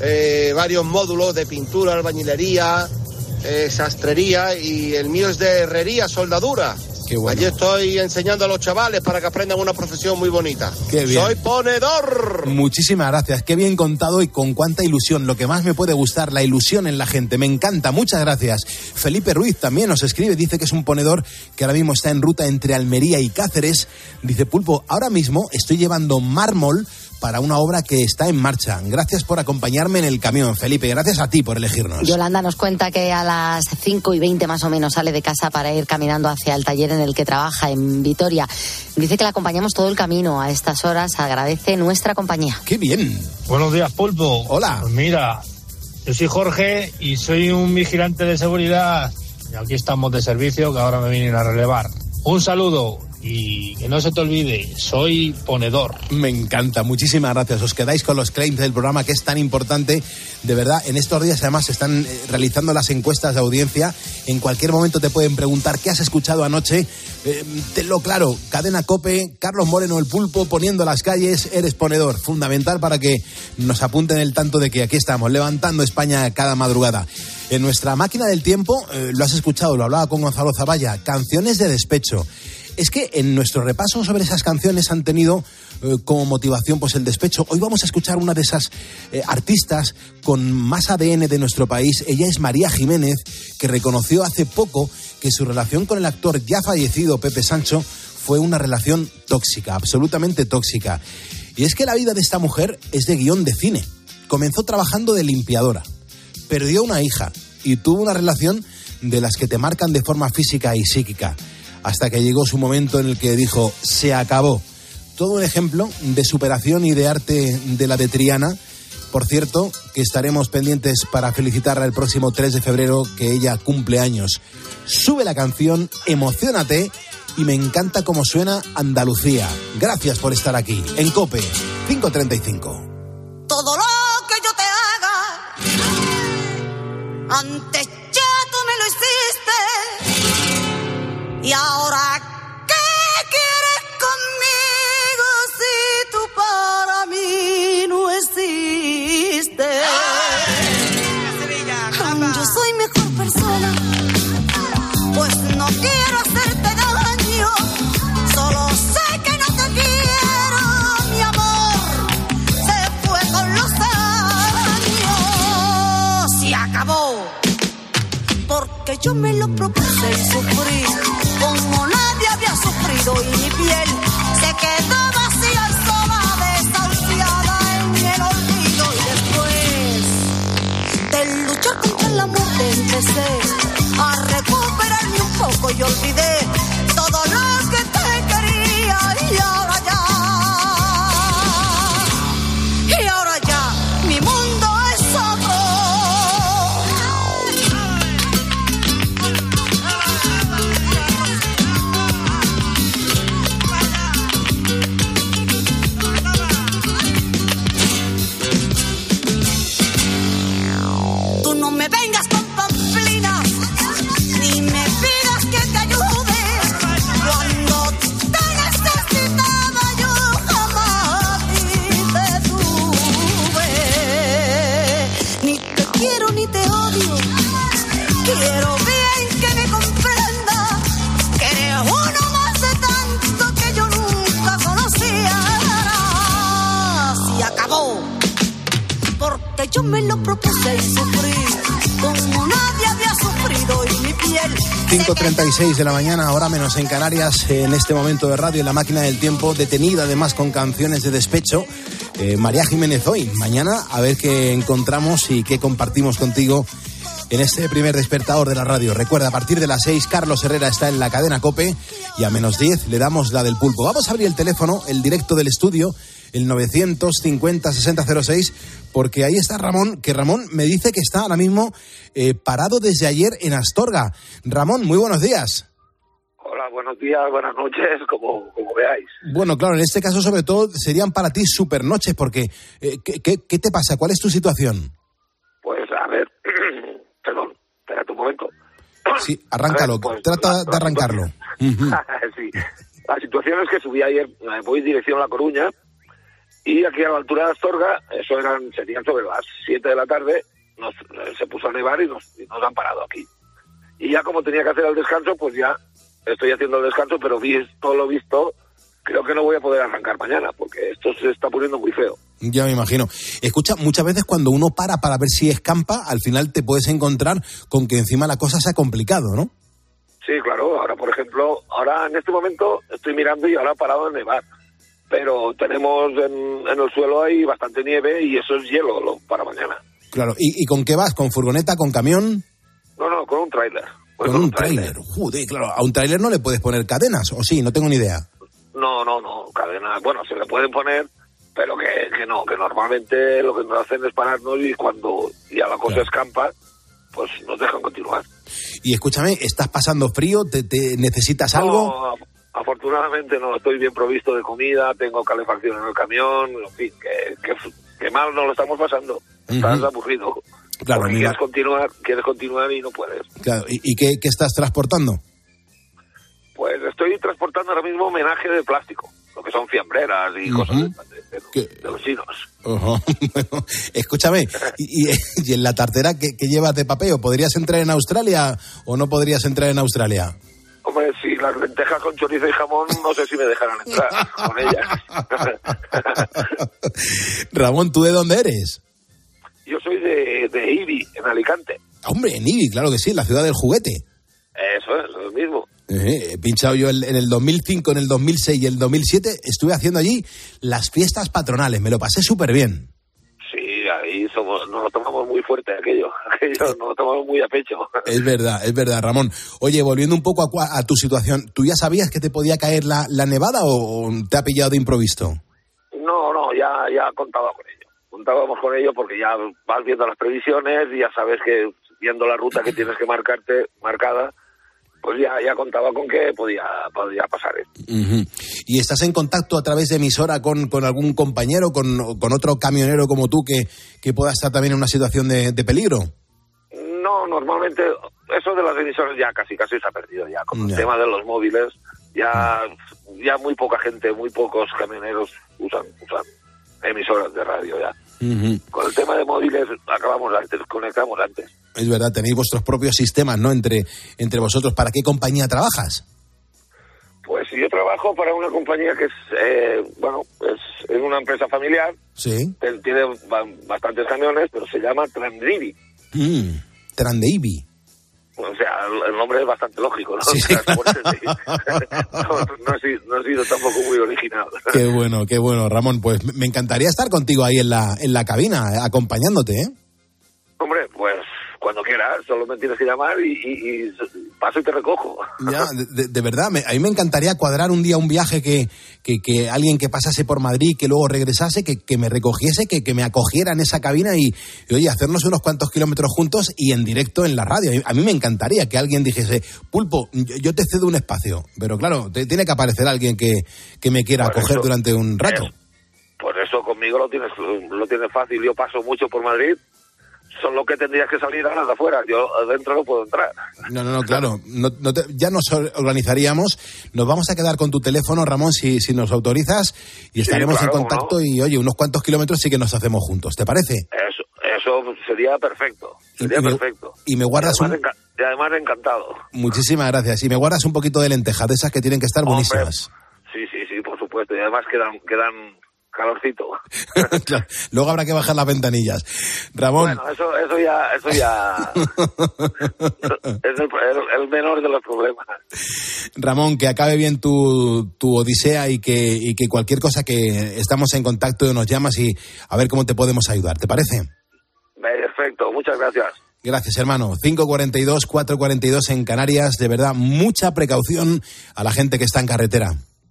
Speaker 21: eh, varios módulos de pintura, albañilería, eh, sastrería y el mío es de herrería, soldadura. Allí estoy enseñando a los chavales para que aprendan una profesión muy bonita. Soy ponedor.
Speaker 1: Muchísimas gracias. Qué bien contado y con cuánta ilusión. Lo que más me puede gustar, la ilusión en la gente. Me encanta. Muchas gracias. Felipe Ruiz también nos escribe. Dice que es un ponedor que ahora mismo está en ruta entre Almería y Cáceres. Dice Pulpo, ahora mismo estoy llevando mármol para una obra que está en marcha. Gracias por acompañarme en el camión, Felipe. Gracias a ti por elegirnos.
Speaker 9: Yolanda nos cuenta que a las 5 y 20 más o menos sale de casa para ir caminando hacia el taller en el que trabaja en Vitoria. Dice que la acompañamos todo el camino a estas horas. Agradece nuestra compañía.
Speaker 1: ¡Qué bien!
Speaker 22: Buenos días, Pulpo.
Speaker 1: Hola.
Speaker 22: Pues mira, yo soy Jorge y soy un vigilante de seguridad. Y aquí estamos de servicio que ahora me vienen a relevar. Un saludo y que no se te olvide, soy ponedor.
Speaker 1: Me encanta, muchísimas gracias. Os quedáis con los claims del programa que es tan importante. De verdad, en estos días además se están eh, realizando las encuestas de audiencia. En cualquier momento te pueden preguntar qué has escuchado anoche. Eh, tenlo claro, Cadena Cope, Carlos Moreno el Pulpo poniendo las calles, eres ponedor. Fundamental para que nos apunten el tanto de que aquí estamos, levantando España cada madrugada. En nuestra máquina del tiempo, eh, lo has escuchado, lo hablaba con Gonzalo Zavalla, canciones de despecho es que en nuestro repaso sobre esas canciones han tenido eh, como motivación pues el despecho. Hoy vamos a escuchar una de esas eh, artistas con más ADN de nuestro país. Ella es María Jiménez, que reconoció hace poco que su relación con el actor ya fallecido Pepe Sancho fue una relación tóxica, absolutamente tóxica. Y es que la vida de esta mujer es de guion de cine. Comenzó trabajando de limpiadora, perdió una hija y tuvo una relación de las que te marcan de forma física y psíquica, hasta que llegó su momento en el que dijo, se acabó. Todo un ejemplo de superación y de arte de la de Triana. Por cierto, que estaremos pendientes para felicitarla el próximo 3 de febrero, que ella cumple años. Sube la canción, emocionate y me encanta cómo suena Andalucía. Gracias por estar aquí en Cope 535.
Speaker 23: Todo lo que yo te haga, antes Y ahora, ¿qué quieres conmigo si tú para mí no existes? Yo soy mejor persona, pues no quiero hacerte daño. Solo sé que no te quiero, mi amor. Se fue con los años. Se acabó. Porque yo me lo propuse y sufrí como nadie había sufrido y mi piel se quedó vacía y sola, desahuciada en el olvido. Y después de luchar contra la muerte empecé a recuperarme un poco y olvidé todo lo que te quería. Y ahora propuse y sufrí como nadie había sufrido y mi piel
Speaker 1: 5.36 de la mañana, ahora menos en Canarias, en este momento de radio, en la máquina del tiempo, detenida además con canciones de despecho. Eh, María Jiménez hoy, mañana a ver qué encontramos y qué compartimos contigo en este primer despertador de la radio. Recuerda, a partir de las 6, Carlos Herrera está en la cadena Cope y a menos 10 le damos la del pulpo. Vamos a abrir el teléfono, el directo del estudio, el 950-6006, porque ahí está Ramón, que Ramón me dice que está ahora mismo eh, parado desde ayer en Astorga. Ramón, muy buenos días.
Speaker 24: Hola, buenos días, buenas noches, como, como veáis.
Speaker 1: Bueno, claro, en este caso sobre todo serían para ti super noches, porque eh, ¿qué, qué, qué te pasa? ¿Cuál es tu situación?
Speaker 24: Pues a ver, [clears throat] perdón, espérate un momento.
Speaker 1: Sí, [clears throat] arráncalo,
Speaker 24: ver, pues,
Speaker 1: trata
Speaker 24: la-
Speaker 1: de
Speaker 24: la
Speaker 1: arrancarlo. [laughs]
Speaker 24: sí. La situación es que subí ayer, eh, voy dirección a La Coruña, y aquí a la altura de Astorga, eso eran, serían sobre las 7 de la tarde, nos, eh, se puso a nevar y nos, y nos han parado aquí. Y ya como tenía que hacer el descanso, pues ya estoy haciendo el descanso, pero visto lo visto, creo que no voy a poder arrancar mañana, porque esto se está poniendo muy feo.
Speaker 1: Ya me imagino. Escucha, muchas veces cuando uno para para ver si escampa, al final te puedes encontrar con que encima la cosa se ha complicado, ¿no?
Speaker 24: Sí, claro. Ahora, por ejemplo, ahora en este momento estoy mirando y ahora ha parado de nevar. Pero tenemos en, en el suelo hay bastante nieve y eso es hielo lo- para mañana.
Speaker 1: Claro. ¿Y, y con qué vas? ¿Con furgoneta? ¿Con camión?
Speaker 24: No, no, con un tráiler. Voy
Speaker 1: con un tráiler. Joder, claro. A un tráiler no le puedes poner cadenas, ¿o sí? No tengo ni idea.
Speaker 24: No, no, no, cadenas. Bueno, se le pueden poner, pero que, que no, que normalmente lo que nos hacen es pararnos y cuando ya la cosa escampa, pues nos dejan continuar.
Speaker 1: Y escúchame, ¿estás pasando frío? ¿Te, te necesitas algo?
Speaker 24: No, af- afortunadamente no, estoy bien provisto de comida, tengo calefacción en el camión, en fin, que, que, que mal no lo estamos pasando. Estás aburrido.
Speaker 1: Claro,
Speaker 24: Porque quieres continuar, quieres continuar y no puedes.
Speaker 1: Claro, ¿Y, y qué, qué estás transportando?
Speaker 24: Pues estoy transportando ahora mismo homenaje de plástico, lo que son fiambreras y cosas de, de- de los chinos. [laughs]
Speaker 1: Bueno, escúchame, y, y- y en la tartera qué, qué llevas de papeo? ¿Podrías entrar en Australia o no podrías entrar en Australia?
Speaker 24: Hombre, si las lentejas con chorizo y jamón, no sé si me dejarán entrar con ellas. [laughs]
Speaker 1: Ramón, ¿tú de dónde eres?
Speaker 24: Yo soy de, de Ibi, en Alicante.
Speaker 1: Hombre, en Ibi, claro que sí, la ciudad del juguete.
Speaker 24: Eso es, lo mismo.
Speaker 1: Eh, he pinchado yo en el 2005, en el 2006 y el 2007. Estuve haciendo allí las fiestas patronales. Me lo pasé súper bien.
Speaker 24: Nos lo tomamos muy fuerte aquello. [laughs] Aquello nos lo tomamos muy a pecho.
Speaker 1: Es verdad, es verdad, Ramón. Oye, volviendo un poco a, a tu situación, ¿tú ya sabías que te podía caer la, la nevada o te ha pillado de improviso?
Speaker 24: No, no, ya, ya contaba con ello. Contábamos con ello porque ya vas viendo las previsiones y ya sabes que viendo la ruta que tienes que marcarte, marcada, pues ya, ya contaba con que podía, podía pasar esto.
Speaker 1: ¿Y estás en contacto a través de emisora con, con algún compañero, con, con otro camionero como tú que, que pueda estar también en una situación de, de peligro?
Speaker 24: No, normalmente eso de las emisoras ya casi casi se ha perdido ya. Con el tema de los móviles, ya, ya muy poca gente, muy pocos camioneros usan, usan emisoras de radio ya. Con el tema de móviles acabamos antes, conectamos antes.
Speaker 1: Es verdad, tenéis vuestros propios sistemas, ¿no? Entre, entre vosotros. ¿Para qué compañía trabajas?
Speaker 24: Pues yo trabajo para una compañía que es, eh, bueno, es, es una empresa familiar,
Speaker 1: Sí.
Speaker 24: que tiene ba- bastantes camiones, pero se llama Transrivi.
Speaker 1: Mm, Trandeibi.
Speaker 24: O sea, el, nombre es bastante lógico, ¿no?
Speaker 1: Sí, sí. [laughs]
Speaker 24: no, no he sido, no he sido tampoco muy original.
Speaker 1: Qué bueno, qué bueno, Ramón. Pues me encantaría estar contigo ahí en la, en la cabina, acompañándote, ¿eh?
Speaker 24: Cuando quieras, solo me tienes que llamar y, y- y paso y te recojo.
Speaker 1: Ya, de, de- verdad, me- a mí me encantaría cuadrar un día un viaje que, que, que alguien que pasase por Madrid, que luego regresase, que, que me recogiese, que, que me acogiera en esa cabina y, y, oye, hacernos unos cuantos kilómetros juntos y en directo en la radio. A mí me encantaría que alguien dijese, Pulpo, yo, te cedo un espacio, pero claro, te- tiene que aparecer alguien que, que me quiera
Speaker 24: Por
Speaker 1: acoger
Speaker 24: eso-
Speaker 1: durante un rato.
Speaker 24: Por eso conmigo lo tienes, lo tienes fácil. Yo paso mucho por Madrid, solo que tendrías que salir a las de afuera. Yo adentro no puedo entrar.
Speaker 1: No, no, no, claro. No- no te- ya nos or- organizaríamos. Nos vamos a quedar con tu teléfono, Ramón, si, si nos autorizas, y estaremos
Speaker 24: claro,
Speaker 1: en contacto. Y oye, unos cuantos kilómetros sí que nos hacemos juntos. ¿Te parece?
Speaker 24: Eso, eso sería perfecto. Sería
Speaker 1: Y me-
Speaker 24: perfecto.
Speaker 1: Y me guardas
Speaker 24: y, además
Speaker 1: un.
Speaker 24: y además encantado.
Speaker 1: Muchísimas gracias. Y me guardas un poquito de lentejas, de esas que tienen que estar buenísimas.
Speaker 24: Sí, sí, sí, por supuesto. Y además quedan, quedan calorcito. [laughs]
Speaker 1: Claro, Luego habrá que bajar las ventanillas. Ramón,
Speaker 24: Bueno, eso, eso ya, eso ya [laughs] es el, el- el menor de los problemas.
Speaker 1: Ramón, que acabe bien tu, tu odisea y que, y que cualquier cosa que estamos en contacto nos llamas y a ver cómo te podemos ayudar. ¿Te parece?
Speaker 24: Perfecto, muchas gracias.
Speaker 1: Gracias, hermano. 542, 442 en Canarias. De verdad, mucha precaución a la gente que está en carretera.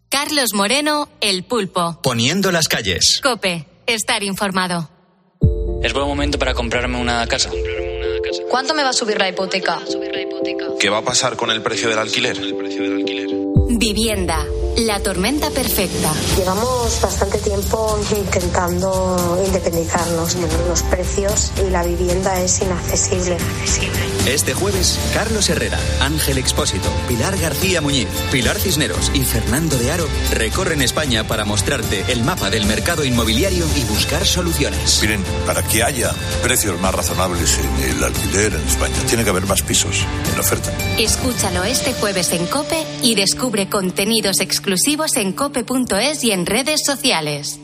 Speaker 7: Carlos Moreno, El Pulpo.
Speaker 6: Poniendo las calles.
Speaker 7: Cope, estar informado.
Speaker 25: Es buen momento para comprarme una casa.
Speaker 9: ¿Cuánto me va a subir la hipoteca?
Speaker 26: ¿Qué va a pasar con el precio del alquiler?
Speaker 7: Vivienda, la tormenta perfecta.
Speaker 27: Llevamos bastante tiempo intentando independizarnos. Los precios y la vivienda es inaccesible.
Speaker 6: Este jueves, Carlos Herrera, Ángel Expósito, Pilar García Muñiz, Pilar Cisneros y Fernando de Aro recorren España para mostrarte el mapa del mercado inmobiliario y buscar soluciones.
Speaker 28: Miren, para que haya precios más razonables en el alquiler en España, tiene que haber más pisos en oferta.
Speaker 7: Escúchalo este jueves en Cope y descubre contenidos exclusivos en cope.es y en redes sociales.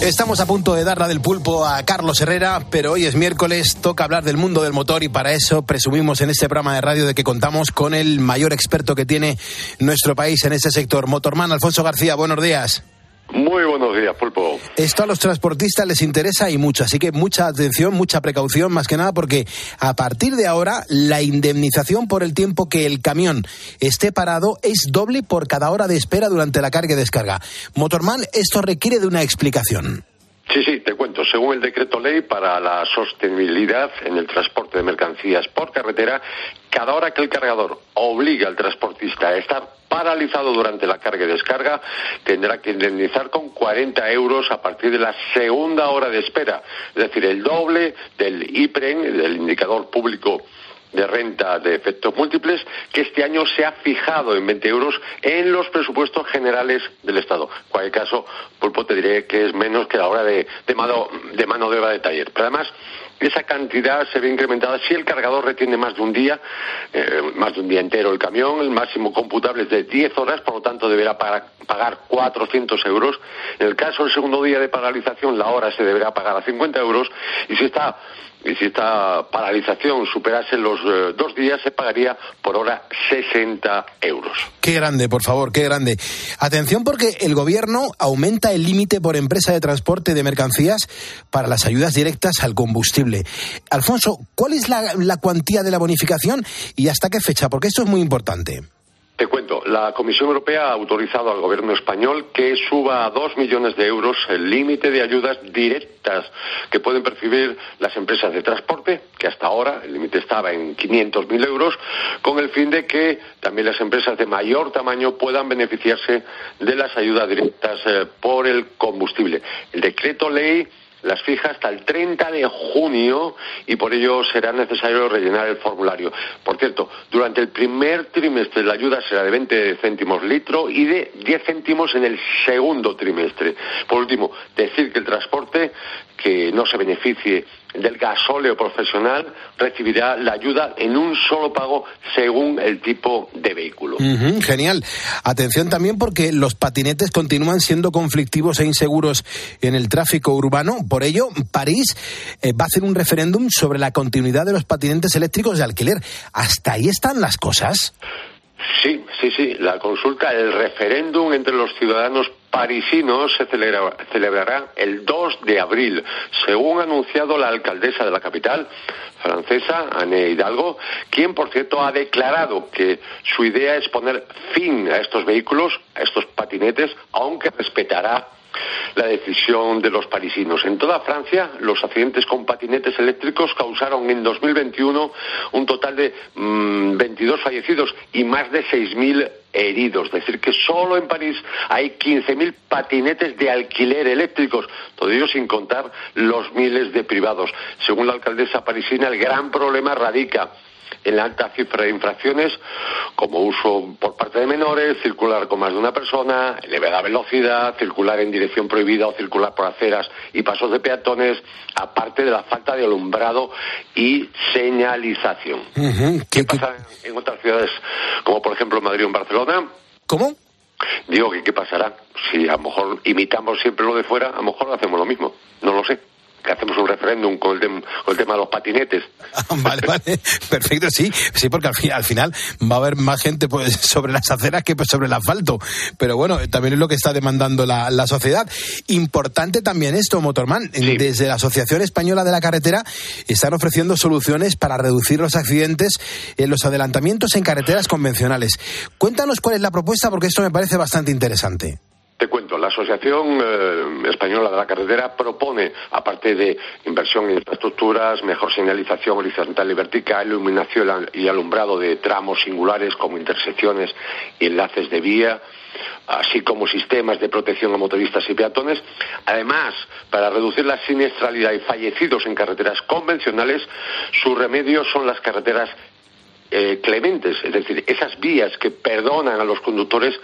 Speaker 1: Estamos a punto de dar la del pulpo a Carlos Herrera, pero hoy es miércoles, toca hablar del mundo del motor y para eso presumimos en este programa de radio de que contamos con el mayor experto que tiene nuestro país en ese sector. Motorman Alfonso García, buenos días.
Speaker 29: Muy buenos días, Pulpo.
Speaker 1: Esto a los transportistas les interesa y mucho, así que mucha atención, mucha precaución, más que nada porque a partir de ahora la indemnización por el tiempo que el camión esté parado es doble por cada hora de espera durante la carga y descarga. Motorman, esto requiere de una explicación.
Speaker 29: Sí, sí, te cuento. Según el decreto ley para la sostenibilidad en el transporte de mercancías por carretera, cada hora que el cargador obliga al transportista a estar paralizado durante la carga y descarga, tendrá que indemnizar con 40 euros a partir de la segunda hora de espera. Es decir, el doble del IPREN, del indicador público de renta de efectos múltiples, que este año se ha fijado en 20 euros en los presupuestos generales del Estado. En cualquier caso, Pulpo te diré que es menos que la hora de, mano, de mano de obra de taller. Pero además, esa cantidad se ve incrementada si el cargador retiene más de un día, eh, más de un día entero el camión, el máximo computable es de 10 horas, por lo tanto deberá pagar 400 euros. En el caso del segundo día de paralización, la hora se deberá pagar a 50 euros y si está y si esta paralización superase los eh, dos días, se pagaría por hora 60 euros.
Speaker 1: Qué grande, por favor, qué grande. Atención porque el gobierno aumenta el límite por empresa de transporte de mercancías para las ayudas directas al combustible. Alfonso, ¿cuál es la, la cuantía de la bonificación y hasta qué fecha? Porque esto es muy importante.
Speaker 29: Te cuento, la Comisión Europea ha autorizado al gobierno español que suba a dos millones de euros el límite de ayudas directas que pueden percibir las empresas de transporte, que hasta ahora el límite estaba en 500.000 euros, con el fin de que también las empresas de mayor tamaño puedan beneficiarse de las ayudas directas eh, por el combustible. El decreto ley las fija hasta el 30 de junio y por ello será necesario rellenar el formulario. Por cierto, durante el primer trimestre la ayuda será de 20 céntimos litro y de 10 céntimos en el segundo trimestre. Por último, decir que el transporte que no se beneficie del gasóleo profesional recibirá la ayuda en un solo pago según el tipo de vehículo.
Speaker 1: genial. Atención también porque los patinetes continúan siendo conflictivos e inseguros en el tráfico urbano. Por ello, París eh, va a hacer un referéndum sobre la continuidad de los patinetes eléctricos de alquiler. ¿Hasta ahí están las cosas?
Speaker 29: Sí, sí, sí. La consulta, el referéndum entre los ciudadanos parisinos se celebrará el 2 de abril, según ha anunciado la alcaldesa de la capital francesa, Anne Hidalgo, quien, por cierto, ha declarado que su idea es poner fin a estos vehículos, a estos patinetes, aunque respetará la decisión de los parisinos. En toda Francia, los accidentes con patinetes eléctricos causaron en 2021 un total de 22 mm, fallecidos y más de 6.000 heridos. Es decir, que solo en París hay 15.000 patinetes de alquiler eléctricos, todo ello sin contar los miles de privados. Según la alcaldesa parisina, el gran problema radica en la alta cifra de infracciones, como uso por parte de menores, circular con más de una persona, elevada velocidad, circular en dirección prohibida o circular por aceras y pasos de peatones, aparte de la falta de alumbrado y señalización. ¿Qué, pasa en otras ciudades, como por ejemplo Madrid o en Barcelona?
Speaker 1: ¿Cómo?
Speaker 29: Digo que qué pasará. Si a lo mejor imitamos siempre lo de fuera, a lo mejor hacemos lo mismo. No lo sé que hacemos un referéndum con el, tema de los patinetes. [laughs]
Speaker 1: vale, vale, [laughs] perfecto, sí, sí, porque al, final va a haber más gente pues, [laughs] sobre las aceras que pues, sobre el asfalto. Pero bueno, también es lo que está demandando la, sociedad. Importante también esto, Motorman. Desde la Asociación Española de la Carretera están ofreciendo soluciones para reducir los accidentes en los adelantamientos en carreteras convencionales. Cuéntanos cuál es la propuesta, porque esto me parece bastante interesante.
Speaker 29: Te cuento, la Asociación eh, Española de la Carretera propone, aparte de inversión en infraestructuras, mejor señalización horizontal y vertical, iluminación y alumbrado de tramos singulares como intersecciones y enlaces de vía, así como sistemas de protección a motoristas y peatones. Además, para reducir la siniestralidad y fallecidos en carreteras convencionales, su remedio son las carreteras eh, clementes, es decir, esas vías que perdonan a los conductores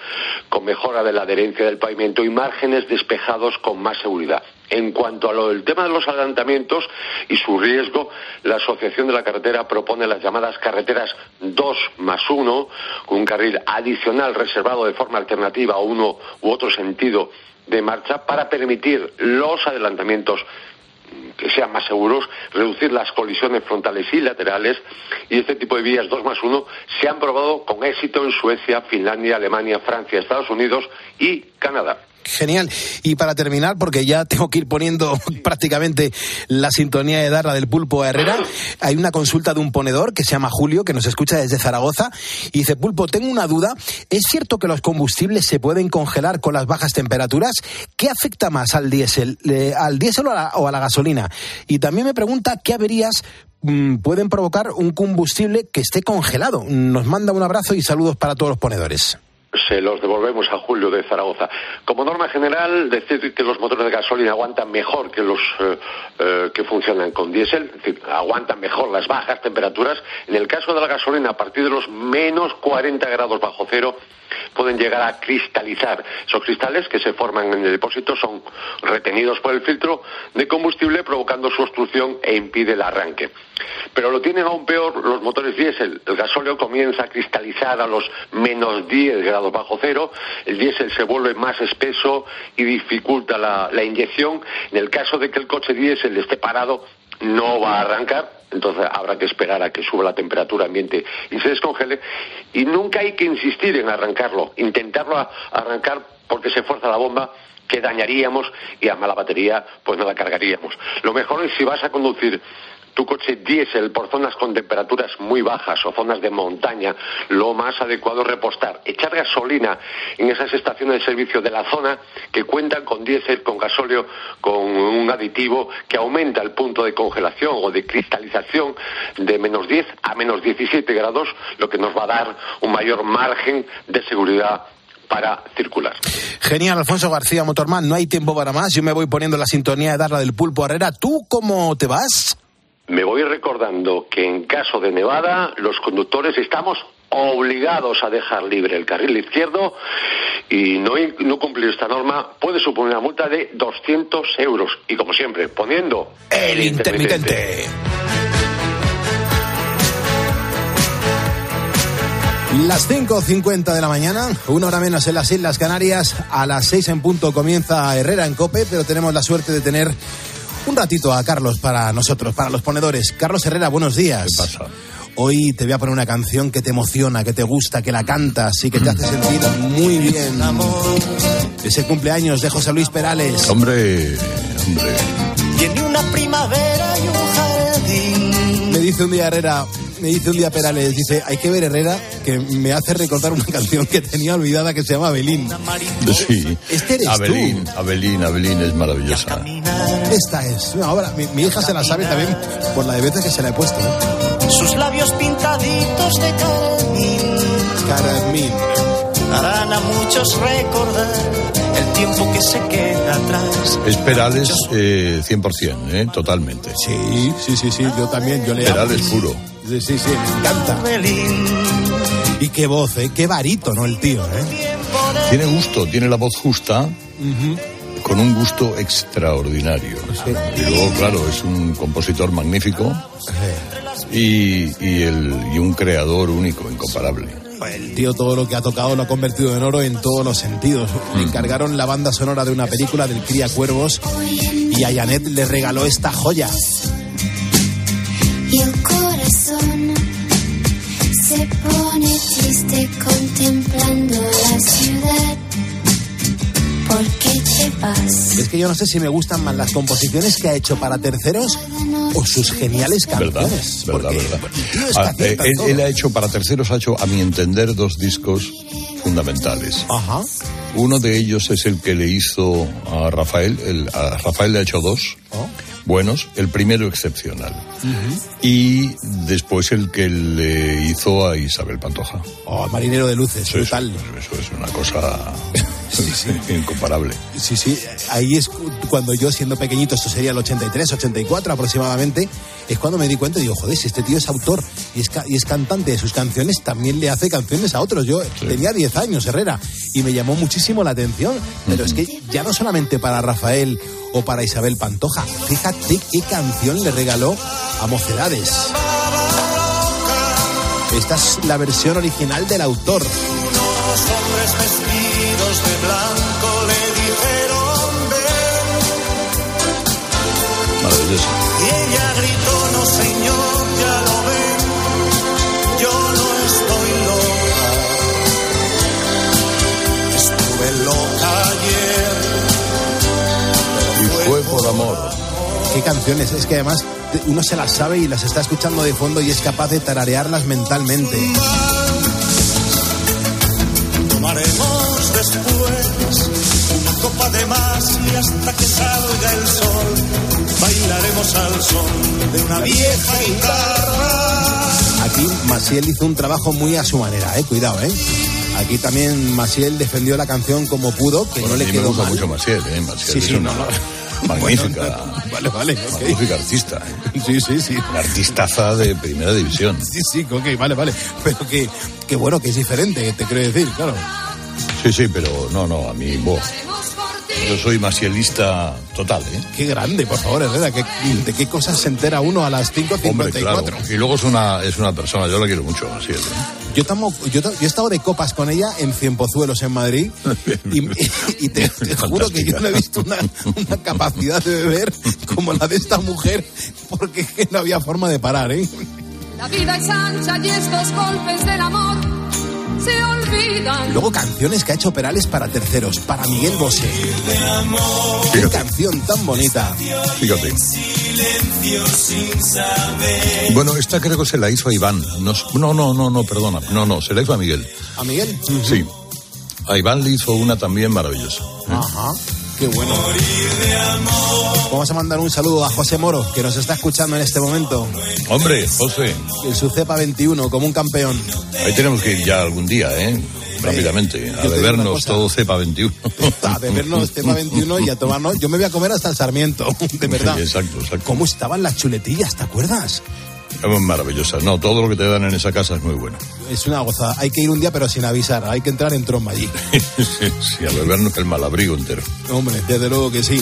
Speaker 29: con mejora de la adherencia del pavimento y márgenes despejados con más seguridad. En cuanto a lo del tema de los adelantamientos y su riesgo, la Asociación de la Carretera propone las llamadas carreteras 2 más 1, con un carril adicional reservado de forma alternativa a uno u otro sentido de marcha para permitir los adelantamientos que sean más seguros, reducir las colisiones frontales y laterales y este tipo de vías 2 más 1 se han probado con éxito en Suecia, Finlandia, Alemania, Francia, Estados Unidos y Canadá.
Speaker 1: Genial. Y para terminar, porque ya tengo que ir poniendo [laughs] prácticamente la sintonía de Darla del Pulpo a Herrera, hay una consulta de un ponedor que se llama Julio, que nos escucha desde Zaragoza, y dice, Pulpo, tengo una duda. ¿Es cierto que los combustibles se pueden congelar con las bajas temperaturas? ¿Qué afecta más al diésel, al diésel o a la gasolina? Y también me pregunta qué averías mm, pueden provocar un combustible que esté congelado. Nos manda un abrazo y saludos para todos los ponedores
Speaker 29: se los devolvemos a Julio de Zaragoza. Como norma general, decir que los motores de gasolina aguantan mejor que los eh, eh, que funcionan con diésel, es aguantan mejor las bajas temperaturas. En el caso de la gasolina, a partir de los menos 40 grados bajo cero, pueden llegar a cristalizar. Esos cristales que se forman en el depósito son retenidos por el filtro de combustible provocando su obstrucción e impide el arranque. Pero lo tienen aún peor los motores diésel. El gasóleo comienza a cristalizar a los menos 10 grados bajo cero, el diésel se vuelve más espeso y dificulta la, la inyección. En el caso de que el coche diésel esté parado, no va a arrancar, entonces habrá que esperar a que suba la temperatura ambiente y se descongele. Y nunca hay que insistir en arrancarlo, intentarlo arrancar porque se fuerza la bomba que dañaríamos y a mala batería pues no la cargaríamos. Lo mejor es si vas a conducir tu coche diésel por zonas con temperaturas muy bajas o zonas de montaña, lo más adecuado es repostar, echar gasolina en esas estaciones de servicio de la zona que cuentan con diésel, con gasóleo, con un aditivo que aumenta el punto de congelación o de cristalización de menos 10 a menos 17 grados, lo que nos va a dar un mayor margen de seguridad para circular.
Speaker 1: Genial, Alfonso García Motorman, no hay tiempo para más. Yo me voy poniendo la sintonía de darla del pulpo Herrera. ¿Tú cómo te vas?
Speaker 29: Me voy recordando que en caso de nevada los conductores estamos obligados a dejar libre el carril izquierdo y no, no cumplir esta norma puede suponer una multa de 200 euros. Y como siempre, poniendo
Speaker 1: El intermitente. Las 5.50 de la mañana, una hora menos en las Islas Canarias, a las 6 en punto comienza Herrera en Cope, pero tenemos la suerte de tener un ratito a Carlos para nosotros, para los ponedores. Carlos Herrera, buenos días. ¿Qué pasa? Hoy te voy a poner una canción que te emociona, que te gusta, que la cantas y que te hace sentir muy bien. Es el cumpleaños de José Luis Perales.
Speaker 28: Hombre, hombre.
Speaker 19: Tiene una primavera y un jardín.
Speaker 1: Me dice un día Herrera, me dice un día Perales, dice, hay que ver Herrera, que me hace recordar una [laughs] canción que tenía olvidada que se llama Belín.
Speaker 28: Sí.
Speaker 1: Este eres
Speaker 28: Abelín, Abelín, Abelín es maravillosa.
Speaker 1: Esta es. Ahora, mi, mi hija se la sabe también por la de veces que se la he puesto. ¿eh?
Speaker 19: Sus labios pintaditos de carmín
Speaker 1: Carmín.
Speaker 19: Harán a muchos recordar el tiempo que se queda atrás.
Speaker 28: Es Perales eh, 100%, ¿eh? totalmente.
Speaker 1: Sí, sí, sí, sí, yo también, yo le amo.
Speaker 28: Perales puro.
Speaker 1: Sí, sí, sí, me encanta. Y qué voz, ¿eh? Qué barítono el tío, ¿eh?
Speaker 28: Tiene gusto, tiene la voz justa, con un gusto extraordinario. Y luego, claro, es un compositor magnífico y, y el, y un creador único, incomparable.
Speaker 1: El tío todo lo que ha tocado lo ha convertido en oro en todos los sentidos. Le encargaron la banda sonora de una película del Cría Cuervos y a Janet le regaló esta joya.
Speaker 30: Y el corazón se pone triste contemplando la ciudad. ¿Por qué te vas?
Speaker 1: Es que yo no sé si me gustan más las composiciones que ha hecho para terceros o sus geniales
Speaker 28: ¿Verdad?
Speaker 1: canciones.
Speaker 28: ¿Verdad, verdad?
Speaker 1: tío es que
Speaker 28: Ah, eh, él, ha hecho, para terceros, ha hecho, a mi entender, dos discos fundamentales.
Speaker 1: Ajá.
Speaker 28: Uno de ellos es el que le hizo a Rafael. el- a Rafael le ha hecho dos
Speaker 1: Oh.
Speaker 28: buenos. El primero excepcional. Y después el que le hizo a Isabel Pantoja.
Speaker 1: Oh, Marinero de Luces,
Speaker 28: Eso es,
Speaker 1: brutal.
Speaker 28: eso es una cosa [laughs] incomparable.
Speaker 1: Sí, sí, ahí es cu- cuando yo, siendo pequeñito, esto sería el 83, 84 aproximadamente, es cuando me di cuenta y digo, joder, si este tío es autor y es, ca- y es cantante de sus canciones, también le hace canciones a otros. Yo tenía 10 años, Herrera, y me llamó muchísimo la atención, pero es que ya no solamente para Rafael o para Isabel Pantoja, fíjate qué canción le regaló a Mocedades. Esta es la versión original del autor.
Speaker 19: Los hombres vestidos de blanco le dijeron ven.
Speaker 28: Maravilloso.
Speaker 19: Y ella gritó, no señor, ya lo ven. Yo no estoy loca. Estuve loca ayer.
Speaker 28: Y fue por amor.
Speaker 1: Qué canciones, es que además uno se las sabe y las está escuchando de fondo y es capaz de tararearlas mentalmente.
Speaker 19: Tomaremos después una copa de más y hasta que salga el sol bailaremos al son de una vieja guitarra.
Speaker 1: Aquí Maciel hizo un trabajo muy a su manera, eh, cuidado, eh. Aquí también Maciel defendió la canción como pudo, que
Speaker 28: Bueno,
Speaker 1: no
Speaker 28: a
Speaker 1: le
Speaker 28: mí me
Speaker 1: quedó
Speaker 28: gusta
Speaker 1: mal.
Speaker 28: mucho Maciel, ¿eh? Maciel
Speaker 1: Sí,
Speaker 28: es
Speaker 1: sí,
Speaker 28: una
Speaker 1: no, no. [laughs]
Speaker 28: magnífica,
Speaker 1: Vale, vale, ok.
Speaker 28: magnífica artista. ¿eh?
Speaker 1: Sí, sí, sí.
Speaker 28: Una artistaza de primera división.
Speaker 1: Sí, sí, ok, vale, vale. Pero que, que bueno, que es diferente, te quiero decir, claro.
Speaker 28: Sí, sí, pero no, no, a mí, bo, yo soy masielista total, ¿eh?
Speaker 1: Qué grande, por favor, Herrera. ¿qué- ¿De qué cosas se entera uno a las 5.54?
Speaker 28: Hombre, claro. Y luego es una, es una persona, yo la quiero mucho, es. ¿eh?
Speaker 1: Yo, tomo, yo, he estado de copas con ella en Cienpozuelos, en Madrid, y, [laughs] y te, te juro que yo no he visto una, una capacidad de beber como la de esta mujer, porque es que no había forma de parar, ¿eh?
Speaker 23: La vida es ancha y estos golpes del amor se olvidan.
Speaker 1: Luego canciones que ha hecho Perales para terceros, para Miguel Bosé. Qué canción tan bonita.
Speaker 28: Fíjate. Bueno, esta creo que se la hizo a Iván. No, no, no, no, perdona. No, no, se la hizo a Miguel.
Speaker 1: ¿A Miguel?
Speaker 28: Sí. A Iván le hizo una también maravillosa.
Speaker 1: Ajá, qué bueno. Vamos a mandar un saludo a José Moro, que nos está escuchando en este momento.
Speaker 28: Hombre, José,
Speaker 1: En su cepa 21, como un campeón.
Speaker 28: ahí tenemos que ir ya algún día, ¿eh? Rápidamente, a bebernos todo cepa 21.
Speaker 1: A bebernos cepa 21 y a tomarnos. Yo me voy a comer hasta el Sarmiento, [laughs] de verdad.
Speaker 28: Sí, exacto, exacto.
Speaker 1: ¿Cómo estaban las chuletillas, te acuerdas?
Speaker 28: Maravillosas. No, todo lo que te dan en esa casa es muy bueno.
Speaker 1: Es una gozada. Hay que ir un día, pero sin avisar. Hay que entrar en tromba allí. [laughs]
Speaker 28: sí, a bebernos el malabrigo entero.
Speaker 1: Hombre, desde luego que sí.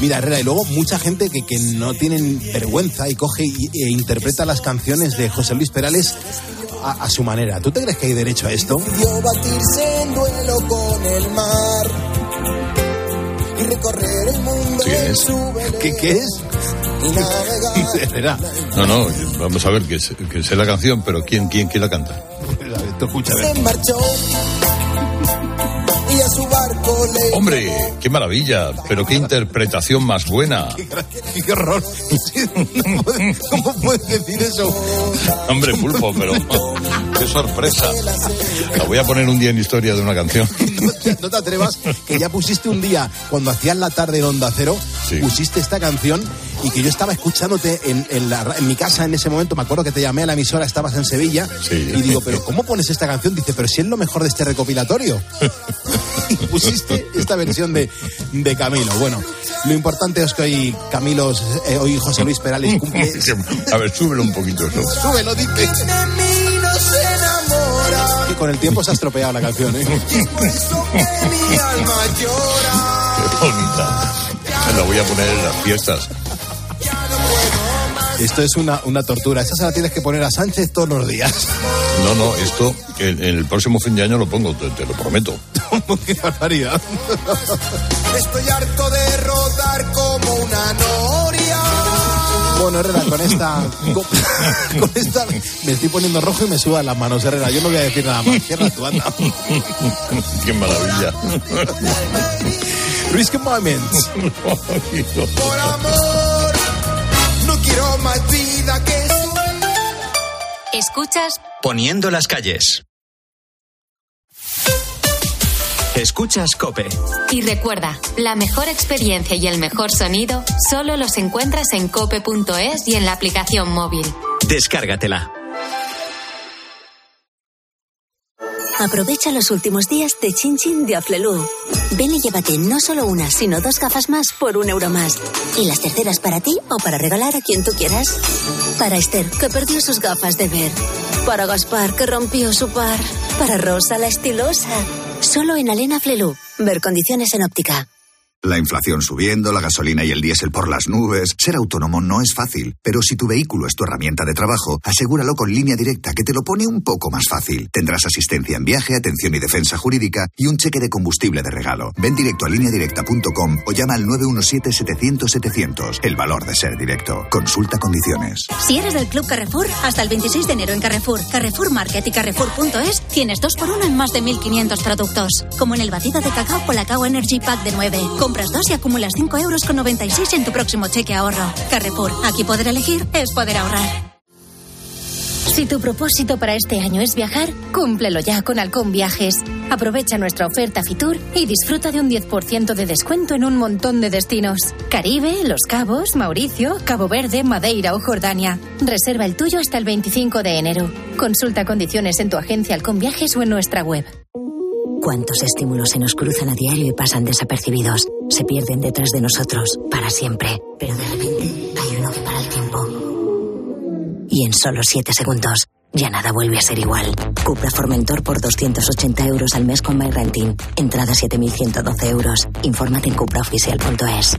Speaker 1: Mira, Herrera, y luego mucha gente que, que no tienen vergüenza y coge y- e interpreta las canciones de José Luis Perales a, a su manera. ¿Tú te crees que hay derecho a esto?
Speaker 31: Dio batirse en duelo con el mar recorrer el mundo
Speaker 28: ¿Quién
Speaker 31: en
Speaker 28: es?
Speaker 1: ¿Qué, qué es? [laughs]
Speaker 28: No, no, vamos a ver que sé, que sé la canción, pero ¿quién, quién, quién la canta?
Speaker 1: tú escucha,
Speaker 31: Se marchó a su barco le
Speaker 28: Hombre, qué maravilla, pero qué interpretación más buena. [laughs]
Speaker 1: Qué, qué horror. ¿Cómo puedes decir eso?
Speaker 28: Hombre, pulpo, pero qué sorpresa. La voy a poner un día en historia de una canción.
Speaker 1: No te, no te atrevas, que ya pusiste un día, cuando hacías la tarde en Onda Cero, pusiste esta canción y que yo estaba escuchándote en, en la en mi casa en ese momento. Me acuerdo que te llamé a la emisora, estabas en Sevilla. Y digo, ¿pero cómo pones esta canción? Dice, pero si es lo mejor de este recopilatorio. [laughs] y pusiste esta versión de, de Camilo. Bueno, lo importante es que hoy Camilo, eh, hoy José Luis Perales cumple. [laughs]
Speaker 28: A ver, súbelo un poquito eso.
Speaker 1: Súbelo, dice.
Speaker 31: no
Speaker 1: Que con el tiempo se ha estropeado la canción, ¿eh? [laughs]
Speaker 28: Qué bonita. La voy a poner en las fiestas.
Speaker 1: Esto es una, una tortura. Esa se la tienes que poner a Sánchez todos los días.
Speaker 28: No, no, esto en, en el próximo fin de año lo pongo, te, te lo prometo.
Speaker 1: Qué barbaridad.
Speaker 31: estoy harto de rodar como una noria
Speaker 1: Bueno, Herrera, con esta, con, [laughs] con esta me estoy poniendo rojo y me sudan las manos, Herrera. Yo no voy a decir nada más. Cierra tu anda. [laughs]
Speaker 28: Qué maravilla.
Speaker 1: Risk Moments. [laughs]
Speaker 31: por amor no quiero más vida que
Speaker 7: Escuchas
Speaker 6: Poniendo las calles. Escuchas Cope.
Speaker 7: y recuerda, la mejor experiencia y el mejor sonido solo los encuentras en cope.es y en la aplicación móvil.
Speaker 6: Descárgatela.
Speaker 32: Aprovecha los últimos días de Chin Chin de Aflelu. Ven y llévate no solo una, sino dos gafas más por un euro más. Y las terceras para ti o para regalar a quien tú quieras. Para Esther, que perdió sus gafas de ver. Para Gaspar, que rompió su par. Para Rosa, la estilosa. Solo en Alena Flelu. Ver condiciones en óptica.
Speaker 33: La inflación subiendo, la gasolina y el diésel por las nubes. Ser autónomo no es fácil, pero si tu vehículo es tu herramienta de trabajo, asegúralo con línea directa que te lo pone un poco más fácil. Tendrás asistencia en viaje, atención y defensa jurídica y un cheque de combustible de regalo. Ven directo a lineadirecta.com o llama al 917-700-700. El valor de ser directo. Consulta condiciones.
Speaker 34: Si eres del Club Carrefour, hasta el 26 de enero en Carrefour, Carrefour Market y Carrefour.es tienes dos por uno en más de 1.500 productos. Como en el batido de cacao Colacao Energy Pack de 9. Compras dos y acumulas 5 euros con 96 en tu próximo cheque ahorro. Carrefour, aquí poder elegir es poder ahorrar.
Speaker 35: Si tu propósito para este año es viajar, cúmplelo ya con Halcón Viajes. Aprovecha nuestra oferta Fitur y disfruta de un 10% de descuento en un montón de destinos. Caribe, Los Cabos, Mauricio, Cabo Verde, Madeira o Jordania. Reserva el tuyo hasta el 25 de enero. Consulta condiciones en tu agencia Halcón Viajes o en nuestra web.
Speaker 32: ¿Cuántos estímulos se nos cruzan a diario y pasan desapercibidos? Se pierden detrás de nosotros, para siempre. Pero de repente hay uno que para el tiempo. Y en solo siete segundos ya nada vuelve a ser igual. Cupra Formentor por 280 euros al mes con MyRenting. Entrada 7.112 euros. Infórmate en cupraoficial.es.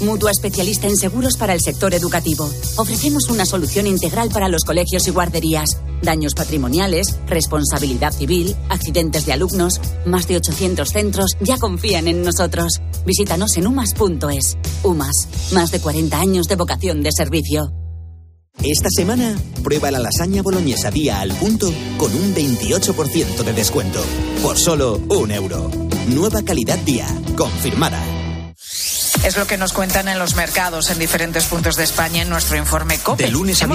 Speaker 36: mutua especialista en seguros para el sector educativo. Ofrecemos una solución integral para los colegios y guarderías. Daños patrimoniales, responsabilidad civil, accidentes de alumnos. Más de 800 centros ya confían en nosotros. Visítanos en umas.es. UMAS, más de 40 años de vocación de servicio.
Speaker 6: Esta semana, prueba la lasaña boloñesa día al punto con un 28% de descuento. Por solo un euro. Nueva calidad día. Confirmada.
Speaker 37: Es lo que nos cuentan en los mercados en diferentes puntos de España en nuestro informe COPE.
Speaker 38: De lunes a